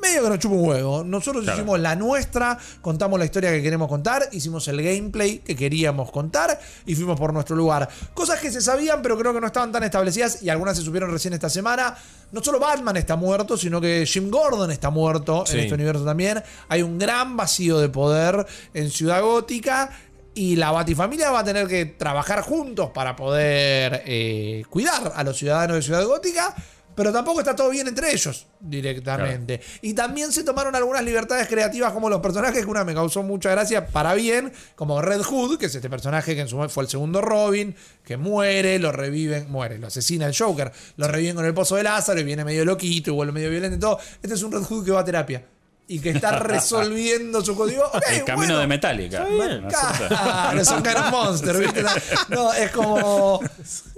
Medio que nos chupa un huevo. Nosotros Claro. hicimos la nuestra, contamos la historia que queremos contar, hicimos el gameplay que queríamos contar y fuimos por nuestro lugar. Cosas que se sabían, pero creo que no estaban tan establecidas y algunas se supieron recién esta semana. No solo Batman está muerto, sino que Jim Gordon está muerto Sí. en este universo también. Hay un gran vacío de poder en Ciudad Gótica. Y la Batifamilia va a tener que trabajar juntos para poder eh, cuidar a los ciudadanos de Ciudad Gótica. Pero tampoco está todo bien entre ellos directamente. Y también se tomaron algunas libertades creativas como los personajes, que una me causó mucha gracia para bien, como Red Hood, que es este personaje que en su momento fue el segundo Robin, que muere, lo reviven, muere, lo asesina el Joker, lo reviven con el pozo de Lázaro y viene medio loquito y vuelve medio violento y todo. Este es un Red Hood que va a terapia. Y que está resolviendo su código. El camino bueno. de Metallica. Claro, son of monster, ¿viste? No, es como.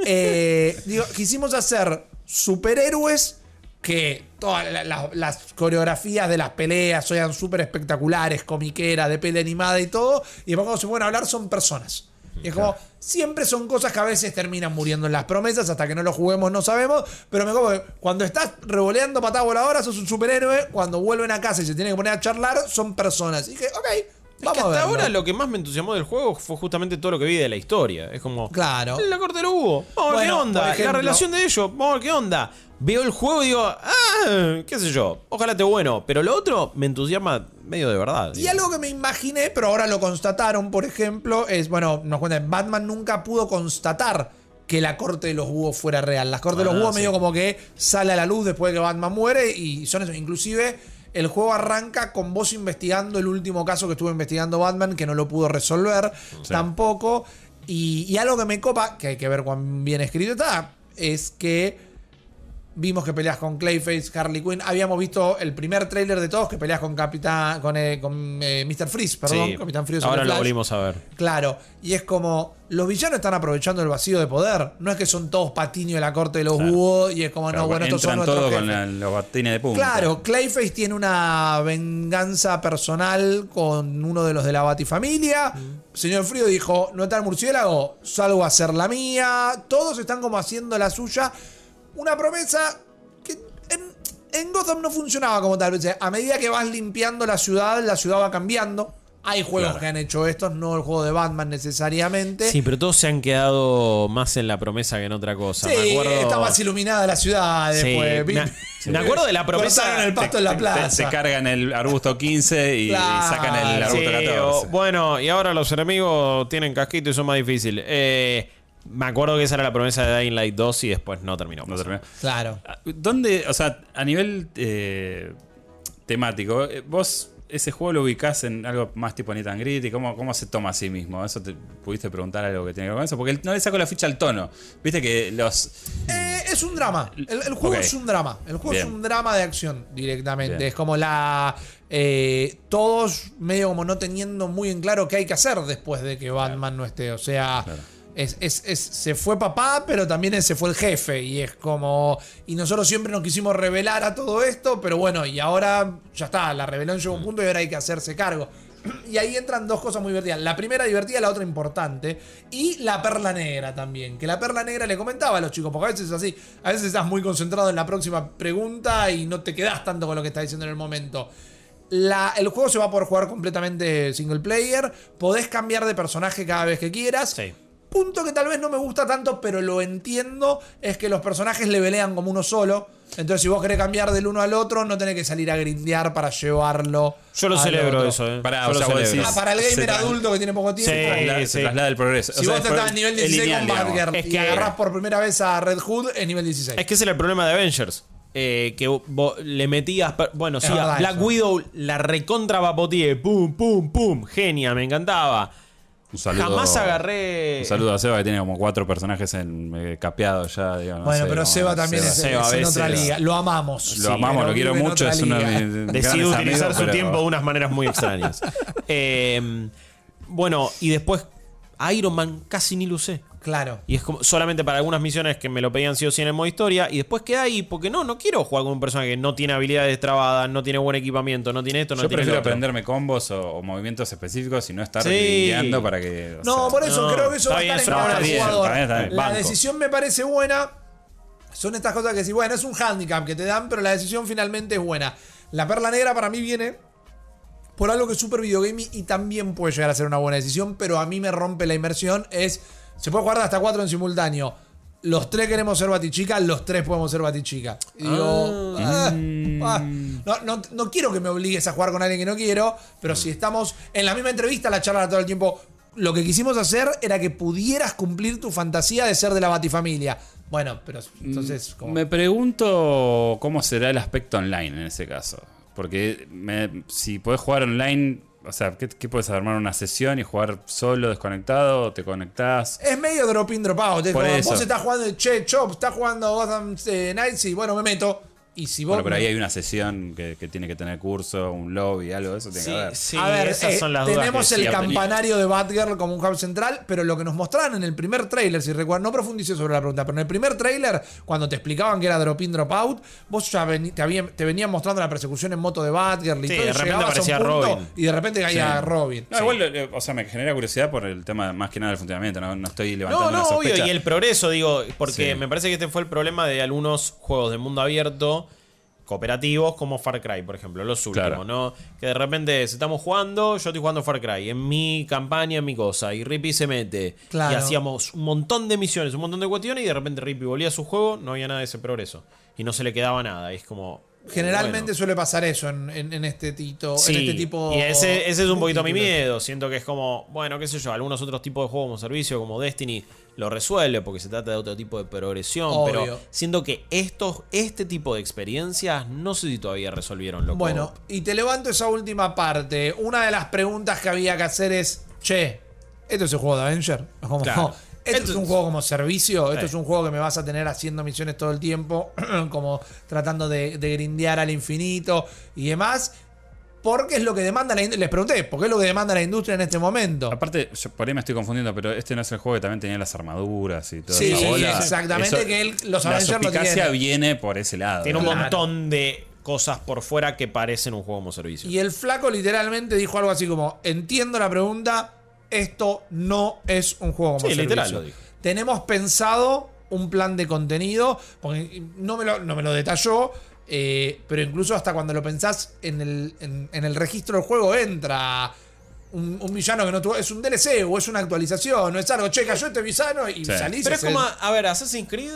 eh, digo, quisimos hacer superhéroes que todas la- la- las coreografías de las peleas sean súper espectaculares, comiqueras, de pelea animada y todo. Y después cuando se pueden hablar son personas. Y es como, siempre son cosas que a veces terminan muriendo en las promesas, hasta que no lo juguemos no sabemos, pero me como que cuando estás revoleando patada voladora sos un superhéroe, cuando vuelven a casa y se tienen que poner a charlar, son personas. Y dije, ok, Es vamos que hasta ahora lo que más me entusiasmó del juego fue justamente todo lo que vi de la historia. Es como. Claro. La corte lo hubo. Vamos a ver qué onda. ejemplo- la relación de ellos. Vamos a ver qué onda. Veo el juego y digo, ah, qué sé yo. Ojalá esté bueno. Pero lo otro me entusiasma medio de verdad. Y algo que me imaginé, pero ahora lo constataron, por ejemplo, es, bueno, nos cuentan, Batman nunca pudo constatar que la corte de los búhos fuera real. La corte de los Ah, búhos sí. medio como que sale a la luz después de que Batman muere y son eso. Inclusive el juego arranca con vos investigando el último caso que estuvo investigando Batman, que no lo pudo resolver tampoco. Y, y algo que me copa, que hay que ver cuán bien escrito está, es que Vimos que peleas con Clayface, Harley Quinn. Habíamos visto el primer tráiler de todos que peleas con Capitán, con, eh, con eh, Mr. Freeze, perdón, Sí. Capitán Frío. Ahora lo volvimos a ver. Claro, y es como los villanos están aprovechando el vacío de poder. No es que son todos patiños de la corte de los Claro. búhos y es como, Claro, no, bueno, estos son nuestros todo con la- los batines de punta. Claro, Clayface tiene una venganza personal con uno de los de la Batifamilia. Señor Frío dijo, no está el murciélago, salgo a hacer la mía. Todos están como haciendo la suya. Una promesa que en, en Gotham no funcionaba como tal. O sea, A medida que vas limpiando la ciudad, la ciudad va cambiando. Hay juegos Claro. que han hecho esto, no el juego de Batman necesariamente. Sí, pero todos se han quedado más en la promesa que en otra cosa. Sí, me acuerdo... está más iluminada la ciudad Sí, después. me, ¿viste? me acuerdo de la promesa. Cortaron el pasto en la plaza. Se cargan el arbusto 15 y, sacan el Sí, arbusto o- 14. bueno, y ahora los enemigos tienen casquito y son más difíciles. Eh, me acuerdo que esa era la promesa de Dying Light 2 y después no terminó. No terminó. Claro. ¿Dónde, o sea, a nivel eh, temático, eh, vos ese juego lo ubicás en algo más tipo Nit and Gritty? ¿Cómo, ¿Cómo se toma a sí mismo? ¿Eso te pudiste preguntar algo que tiene que ver con eso? Porque no le saco la ficha al tono. Viste que los. Eh, es un drama. El, el juego es un drama. El juego Bien. es un drama de acción directamente. Bien. Es como la. eh, todos medio como no teniendo muy en claro qué hay que hacer después de que Batman no esté. O sea. Claro. Se fue papá, pero también se fue el jefe. Y es como. Y nosotros siempre nos quisimos revelar a todo esto, pero bueno, y ahora ya está, la rebelión llegó a un punto y ahora hay que hacerse cargo. Y ahí entran dos cosas muy divertidas. La primera divertida, la otra importante. Y la perla negra también. Que la perla negra le comentaba a los chicos, porque a veces es así. A veces estás muy concentrado en la próxima pregunta y no te quedas tanto con lo que está diciendo en el momento. La- el juego se va a poder jugar completamente single player. Podés cambiar de personaje cada vez que quieras. Sí. Punto que tal vez no me gusta tanto, pero lo entiendo, es que los personajes le velean como uno solo. Entonces, si vos querés cambiar del uno al otro, no tenés que salir a grindear para llevarlo. Yo lo celebro otro. eso, eh. Pará, Yo o sea. Ah, para el gamer adulto que tiene poco tiempo. Sí. Traslada- sí. Se traslada el progreso. Si O sea, vos te es estás en nivel es 16 lineal, con. Badger Es y agarrás por primera vez a Red Hood en nivel 16. Es que ese era el problema de Avengers. eh, que vos le metías. Bueno, Es sí, a Black eso. Widow la recontra vapoteé. Pum, pum, pum. Genia, me encantaba. Un saludo, Jamás agarré. Un saludo a Seba que tiene como cuatro personajes en, eh, capeados ya. no bueno, sé, pero Seba también es, Seba, es en otra liga. Lo amamos. Lo Sí, amamos, lo quiero mucho. Es mis Decide utilizar amigos, su pero- tiempo de unas maneras muy extrañas. Eh, bueno, y después Iron Man casi ni lo usé. Claro. Y es como solamente para algunas misiones que me lo pedían sí o sí en el modo historia. Y después queda ahí, porque no, no quiero jugar con un personaje que no tiene habilidades trabadas, no tiene buen equipamiento, no tiene esto, no Yo tiene prefiero aprenderme combos o, o movimientos específicos y no estar Sí. para que. No, sea, por eso no, creo que eso está va a estar en está bien, jugador. está bien, está bien. La Banco. decisión me parece buena. Son estas cosas que sí, bueno, es un handicap que te dan, pero la decisión finalmente es buena. La perla negra para mí viene por algo que es super videogaming y también puede llegar a ser una buena decisión, pero a mí me rompe la inmersión. Es, se puede jugar hasta cuatro en simultáneo. Los tres queremos ser batichica, los tres podemos ser batichica. Y digo, ah, ah, no, no- no quiero que me obligues a jugar con alguien que no quiero, pero si estamos en la misma entrevista, la charla todo el tiempo, lo que quisimos hacer era que pudieras cumplir tu fantasía de ser de la batifamilia. Bueno, pero entonces... como- Me pregunto cómo será el aspecto online en ese caso. Porque me- si podés jugar online, o sea, ¿qué, qué puedes armar una sesión y jugar solo, desconectado? ¿O te conectás? Es medio drop in, drop out. Es Por como, eso. vos estás jugando, che, Chop, estás jugando Gotham eh, Knights y bueno, me meto. Y si vos. Bueno, pero ahí hay una sesión que, que tiene que tener curso, un lobby, algo de eso tiene Sí, que haber. sí, a ver, esas eh, son las dudas tenemos el tenía. campanario de Batgirl como un hub central, pero lo que nos mostraron en el primer trailer, si recuerdan, no profundicé sobre la pregunta, pero en el primer trailer, cuando te explicaban que era drop in, drop out, vos ya veni- te, habían- te venían mostrando la persecución en moto de Batgirl y Sí, todo, y de repente aparecía Robin. Y de repente caía Sí. Robin. No, igual, eh, o sea, me genera curiosidad por el tema más que nada del funcionamiento. No, no estoy No, levantando no, una obvio. Y el progreso, digo, porque Sí. me parece que este fue el problema de algunos juegos de mundo abierto cooperativos como Far Cry, por ejemplo, los últimos, Claro. ¿no? Que de repente si estamos jugando, yo estoy jugando Far Cry, en mi campaña, en mi cosa, y Rippy se mete. Claro. Y hacíamos un montón de misiones, un montón de cuestiones, y de repente Rippy volvía a su juego, no había nada de ese progreso. Y no se le quedaba nada. Y es como. Generalmente bueno. suele pasar eso en, en- en este tito, Sí, en este tipo. y ese, ese es un poquito mi miedo. Siento que es como, bueno, qué sé yo, algunos otros tipos de juegos como servicio, como Destiny, lo resuelve porque se trata de otro tipo de progresión. Obvio. Pero siento que estos, este tipo de experiencias no sé si todavía resolvieron lo Bueno, y te levanto esa última parte. Una de las preguntas que había que hacer es, che, ¿esto es un juego de Avenger? Como, Claro. ¿Esto es un juego como servicio? ¿Esto es un juego que me vas a tener haciendo misiones todo el tiempo? como tratando de, de grindear al infinito y demás. Porque es lo que demanda la industria. Les pregunté, ¿por qué es lo que demanda la industria en este momento? Aparte, yo por ahí me estoy confundiendo, pero este no es el juego que también tenía las armaduras y todo Sí, esa bola. exactamente, que él- los la Avengers lo tienen. viene por ese lado. Tiene un Claro. montón de cosas por fuera que parecen un juego como servicio. Y el flaco literalmente dijo algo así como, entiendo la pregunta, esto no es un juego como Sí, servicio. literal lo dijo. Tenemos pensado un plan de contenido, porque no me lo, no me lo detalló, eh, pero incluso hasta cuando lo pensás en el, en, en el registro del juego entra un, un villano que no tuvo. Es un DLC o es una actualización, no es algo. Che, cayó este villano y Sí. salís. Pero es como, a ver, Assassin's Creed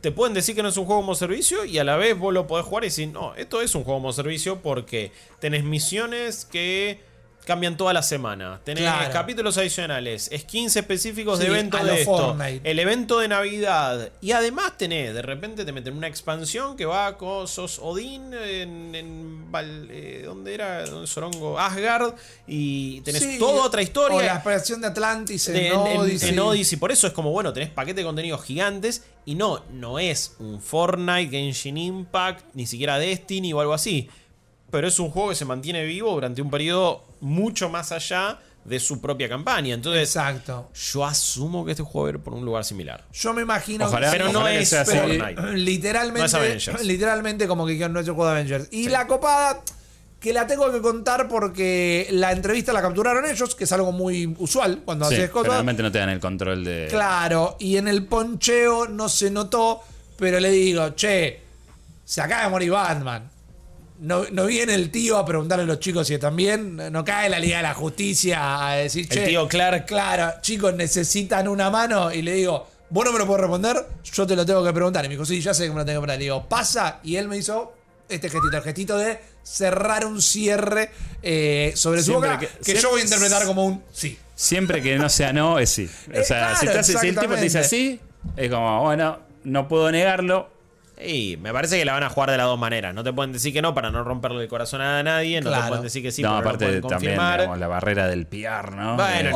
te pueden decir que no es un juego como servicio y a la vez vos lo podés jugar y decir, no, esto es un juego como servicio porque tenés misiones que cambian toda la semana. Tenés Claro. capítulos adicionales, skins específicos de eventos de esto, Fortnite. el evento de Navidad. Y además tenés, de repente te meten una expansión que va con sos Odín en, en eh, ¿dónde era? ¿Dónde Sorongo? Asgard y tenés Sí, toda otra historia O la exploración de Atlantis en, de- en, en- Odyssey. en Odyssey. Por eso es como, bueno, tenés paquete de contenidos gigantes. Y no, no es un Fortnite, Genshin Impact, ni siquiera Destiny o algo así. Pero es un juego que se mantiene vivo durante un periodo mucho más allá de su propia campaña. Entonces, Exacto. yo asumo que este juego va a ir por un lugar similar. Yo me imagino Ojalá, Pero no ojalá que es sea así. Fortnite. No literalmente, es Avengers. literalmente como que no es el juego de Avengers. Y la copada, que la tengo que contar porque la entrevista la capturaron ellos, que es algo muy usual cuando Sí, haces cosas. realmente no te dan el control de. Claro, y en el poncheo no se notó, pero le digo, che, se acaba de morir Batman. No, no viene el tío a preguntarle a los chicos si están bien. No cae la Liga de la Justicia a decir, El tío Clark. Claro, chicos, necesitan una mano. Y le digo, vos no me lo puedo responder, yo te lo tengo que preguntar. Y me dijo, sí, ya sé que me lo tengo que preguntar. Le digo, pasa. Y él me hizo este gestito, el gestito de cerrar un cierre eh, sobre su boca, que- yo voy a interpretar como un sí. Siempre que no sea no, es sí. O Eh, sea, si, claro, estás- si el tipo te dice así, es como, bueno, no puedo negarlo. Y me parece que la van a jugar de las dos maneras. No te pueden decir que no para no romperle el corazón a nadie. No te pueden decir que sí, no, pero aparte no también confirmar. digamos, la barrera del PR, ¿no? Bueno,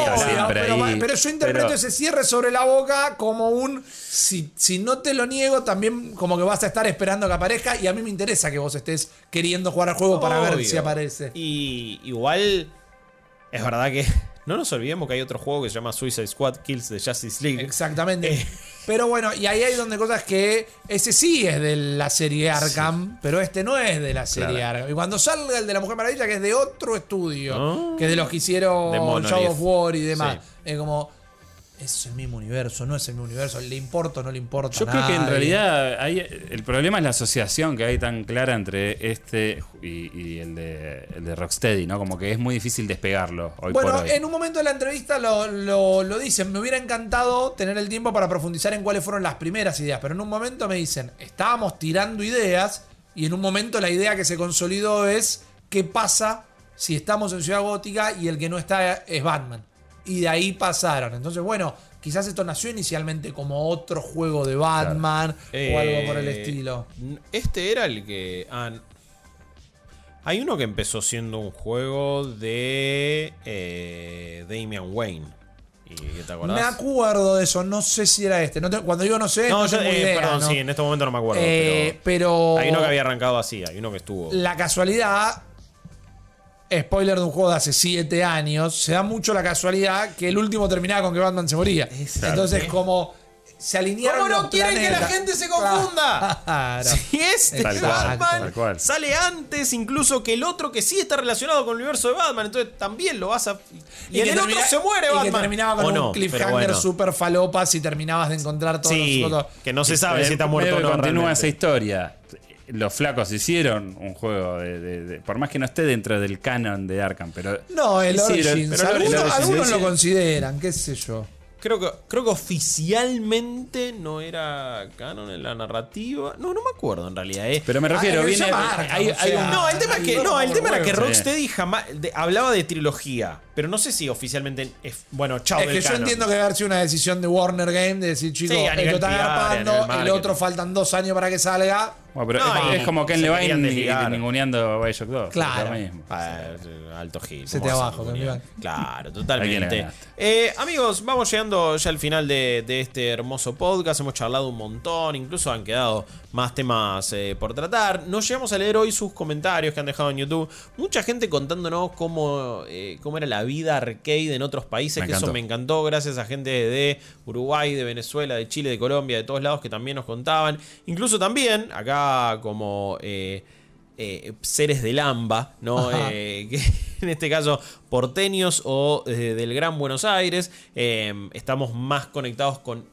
pero, ahí. pero yo interpreto Pero- ese cierre sobre la boca como un si, si no te lo niego, también como que vas a estar esperando que aparezca. Y a mí me interesa que vos estés queriendo jugar al juego para ver si aparece. Y igual es verdad que no nos olvidemos que hay otro juego que se llama Suicide Squad Kills de Justice League. Exactamente. Eh. Pero bueno, y ahí hay donde cosas que ese sí es de la serie Arkham, pero este no es de la serie Claro. Arkham. Y cuando salga el de la Mujer Maravilla, que es de otro estudio, Ah. que es de los que hicieron. Shadow of War y demás, Sí. es como, es el mismo universo, no es el mismo universo, le importa o no le importa. Yo creo que en realidad hay, el problema es la asociación que hay tan clara entre este y, y el, de, el de Rocksteady, ¿no? Como que es muy difícil despegarlo hoy Bueno, por hoy. en un momento de la entrevista lo, lo- lo dicen. Me hubiera encantado tener el tiempo para profundizar en cuáles fueron las primeras ideas. Pero en un momento me dicen, estábamos tirando ideas. Y en un momento la idea que se consolidó es qué pasa si estamos en Ciudad Gótica y el que no está es Batman. Y de ahí pasaron. Entonces, bueno, quizás esto nació inicialmente como otro juego de Batman o algo por el Eh, estilo. Este era el que. ah, hay uno que empezó siendo un juego de eh, Damian Wayne. ¿Y te? Me acuerdo de eso, no sé si era este. No te- cuando yo no sé, no, no, yo, eh, idea, perdón, ¿no? sí, en este momento no me acuerdo. Eh, pero pero hay uno que había arrancado así, hay uno que estuvo. la casualidad, spoiler de un juego de hace 7 años, se da mucho la casualidad que el último terminaba con que Batman se moría. Entonces, como se alinearon. ¿Cómo no los quieren que la planetas? gente se confunda? Claro. Si este Tal cual, Batman tal cual. sale antes incluso que el otro que sí está relacionado con el universo de Batman, entonces también lo vas a... Y, en que el otro se muere y Batman. que terminaba con O un no, cliffhanger bueno. super falopas y terminabas de encontrar todos Sí, los otros. que no se sabe si está muerto o no. Continúa realmente. esa historia. Los flacos hicieron un juego de, de- de- Por más que no esté dentro del canon de Arkham, pero. No, el hicieron- Origins. pero el algunos Origins algunos lo consideran, qué sé yo. Creo que, creo que oficialmente no era canon en la narrativa. No, no me acuerdo en realidad. eh. Pero me refiero, Ah, viene. se llama Arkham, hay- o hay sea, un- No, el tema es que, no, el tema era que. Rocksteady jamás de- hablaba de trilogía, pero no sé si oficialmente es bueno, chao Es del que yo entiendo que debe haber sido una decisión de Warner Game de decir, chicos, Sí, esto está nivel el marketing. otro faltan dos años para que salga. Bueno, pero No, es, y es como Ken se Levine y- desligar. ninguneando Bioshock 2. Claro. es lo mismo. Eh, alto gil. Se ¿cómo te vas a abajo, Claro, ¿A quién le totalmente. Eh, amigos, vamos llegando ya al final de, de este hermoso podcast. Hemos charlado un montón, incluso han quedado más temas eh, por tratar. No llegamos a leer hoy sus comentarios que han dejado en YouTube. Mucha gente contándonos cómo, eh, cómo era la vida arcade en otros países, Me que eso me encantó. Gracias a gente de Uruguay, de Venezuela, de Chile, de Colombia, de todos lados que también nos contaban. Incluso también, acá como... eh, eh, seres del AMBA, ¿no? Eh, que en este caso porteños o eh, del Gran Buenos Aires. estamos más conectados con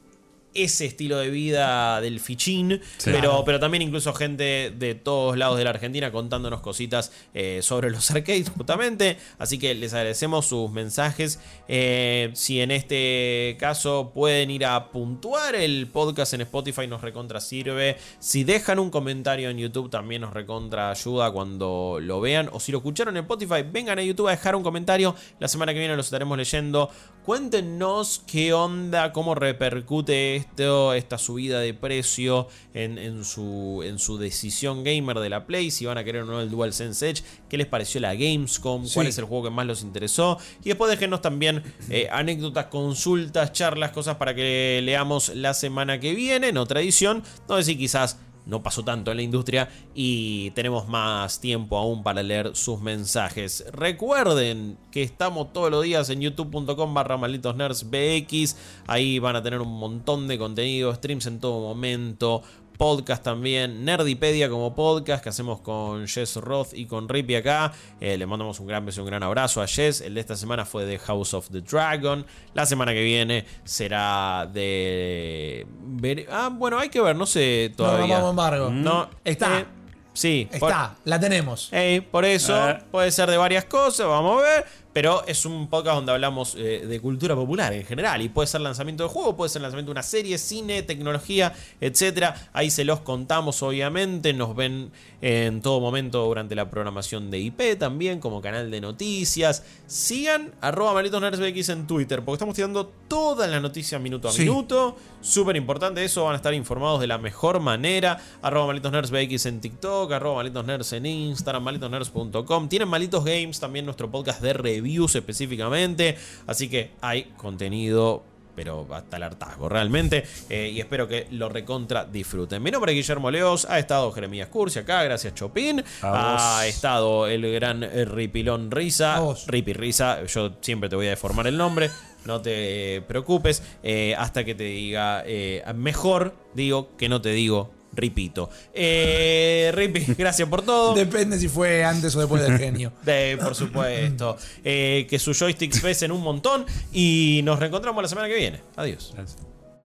ese estilo de vida del fichín, Sí. pero, pero también incluso gente de todos lados de la Argentina contándonos cositas eh, sobre los arcades justamente. Así que les agradecemos sus mensajes. Eh, si en este caso pueden ir a puntuar el podcast en Spotify nos recontra sirve. Si dejan un comentario en YouTube también nos recontra ayuda cuando lo vean. O si lo escucharon en Spotify, vengan a YouTube a dejar un comentario. La semana que viene los estaremos leyendo. Cuéntenos qué onda, cómo repercute esto, esta subida de precio en, en su, en su decisión gamer de la Play. Si van a querer o no el DualSense Edge. ¿Qué les pareció la Gamescom? ¿Cuál Sí. es el juego que más los interesó? Y después déjenos también eh, anécdotas, consultas, charlas, cosas para que leamos la semana que viene en otra edición. Donde sí quizás no pasó tanto en la industria y tenemos más tiempo aún para leer sus mensajes. Recuerden que estamos todos los días en youtube.com barra malditos nerds BX. Ahí van a tener un montón de contenido, streams en todo momento. Podcast también, Nerdipedia como podcast que hacemos con Jess Roth y con Rippy acá. Eh, le mandamos un gran beso y un gran abrazo a Jess. El de esta semana fue de House of the Dragon. La semana que viene será de. ver- Ah, bueno, hay que ver, no sé todavía. No, embargo. No, Está. eh, sí, por- Está, la tenemos. Ey, por eso Eh. puede ser de varias cosas, vamos a ver. Pero es un podcast donde hablamos eh, de cultura popular en general. Y puede ser lanzamiento de juego, puede ser lanzamiento de una serie, cine, tecnología, etcétera. Ahí se los contamos, obviamente. Nos ven en todo momento durante la programación de IP también, como canal de noticias. Sigan arroba en Twitter, porque estamos tirando todas las noticias minuto a Sí. minuto. Súper importante eso, van a estar informados de la mejor manera. Arroba Malitos Nerds BX en TikTok, arroba Malitos Nerds en Instagram, malitosnerds.com. Tienen Malitos Games, también nuestro podcast de reviews específicamente. Así que hay contenido pero hasta el hartazgo realmente. eh, y espero que lo recontra disfruten. Mi nombre es Guillermo Leos, ha estado Jeremías Cursi acá, gracias Chopin. Ha estado el gran Ripilón Risa. Ripi Risa, yo siempre te voy a deformar el nombre. No te preocupes. eh, hasta que te diga eh, mejor, digo que no te digo. Ripito. Eh, Ripi, gracias por todo. Depende si fue antes o después del genio. De- por supuesto. Eh, que sus joysticks pesen un montón. Y nos reencontramos la semana que viene. Adiós. Gracias.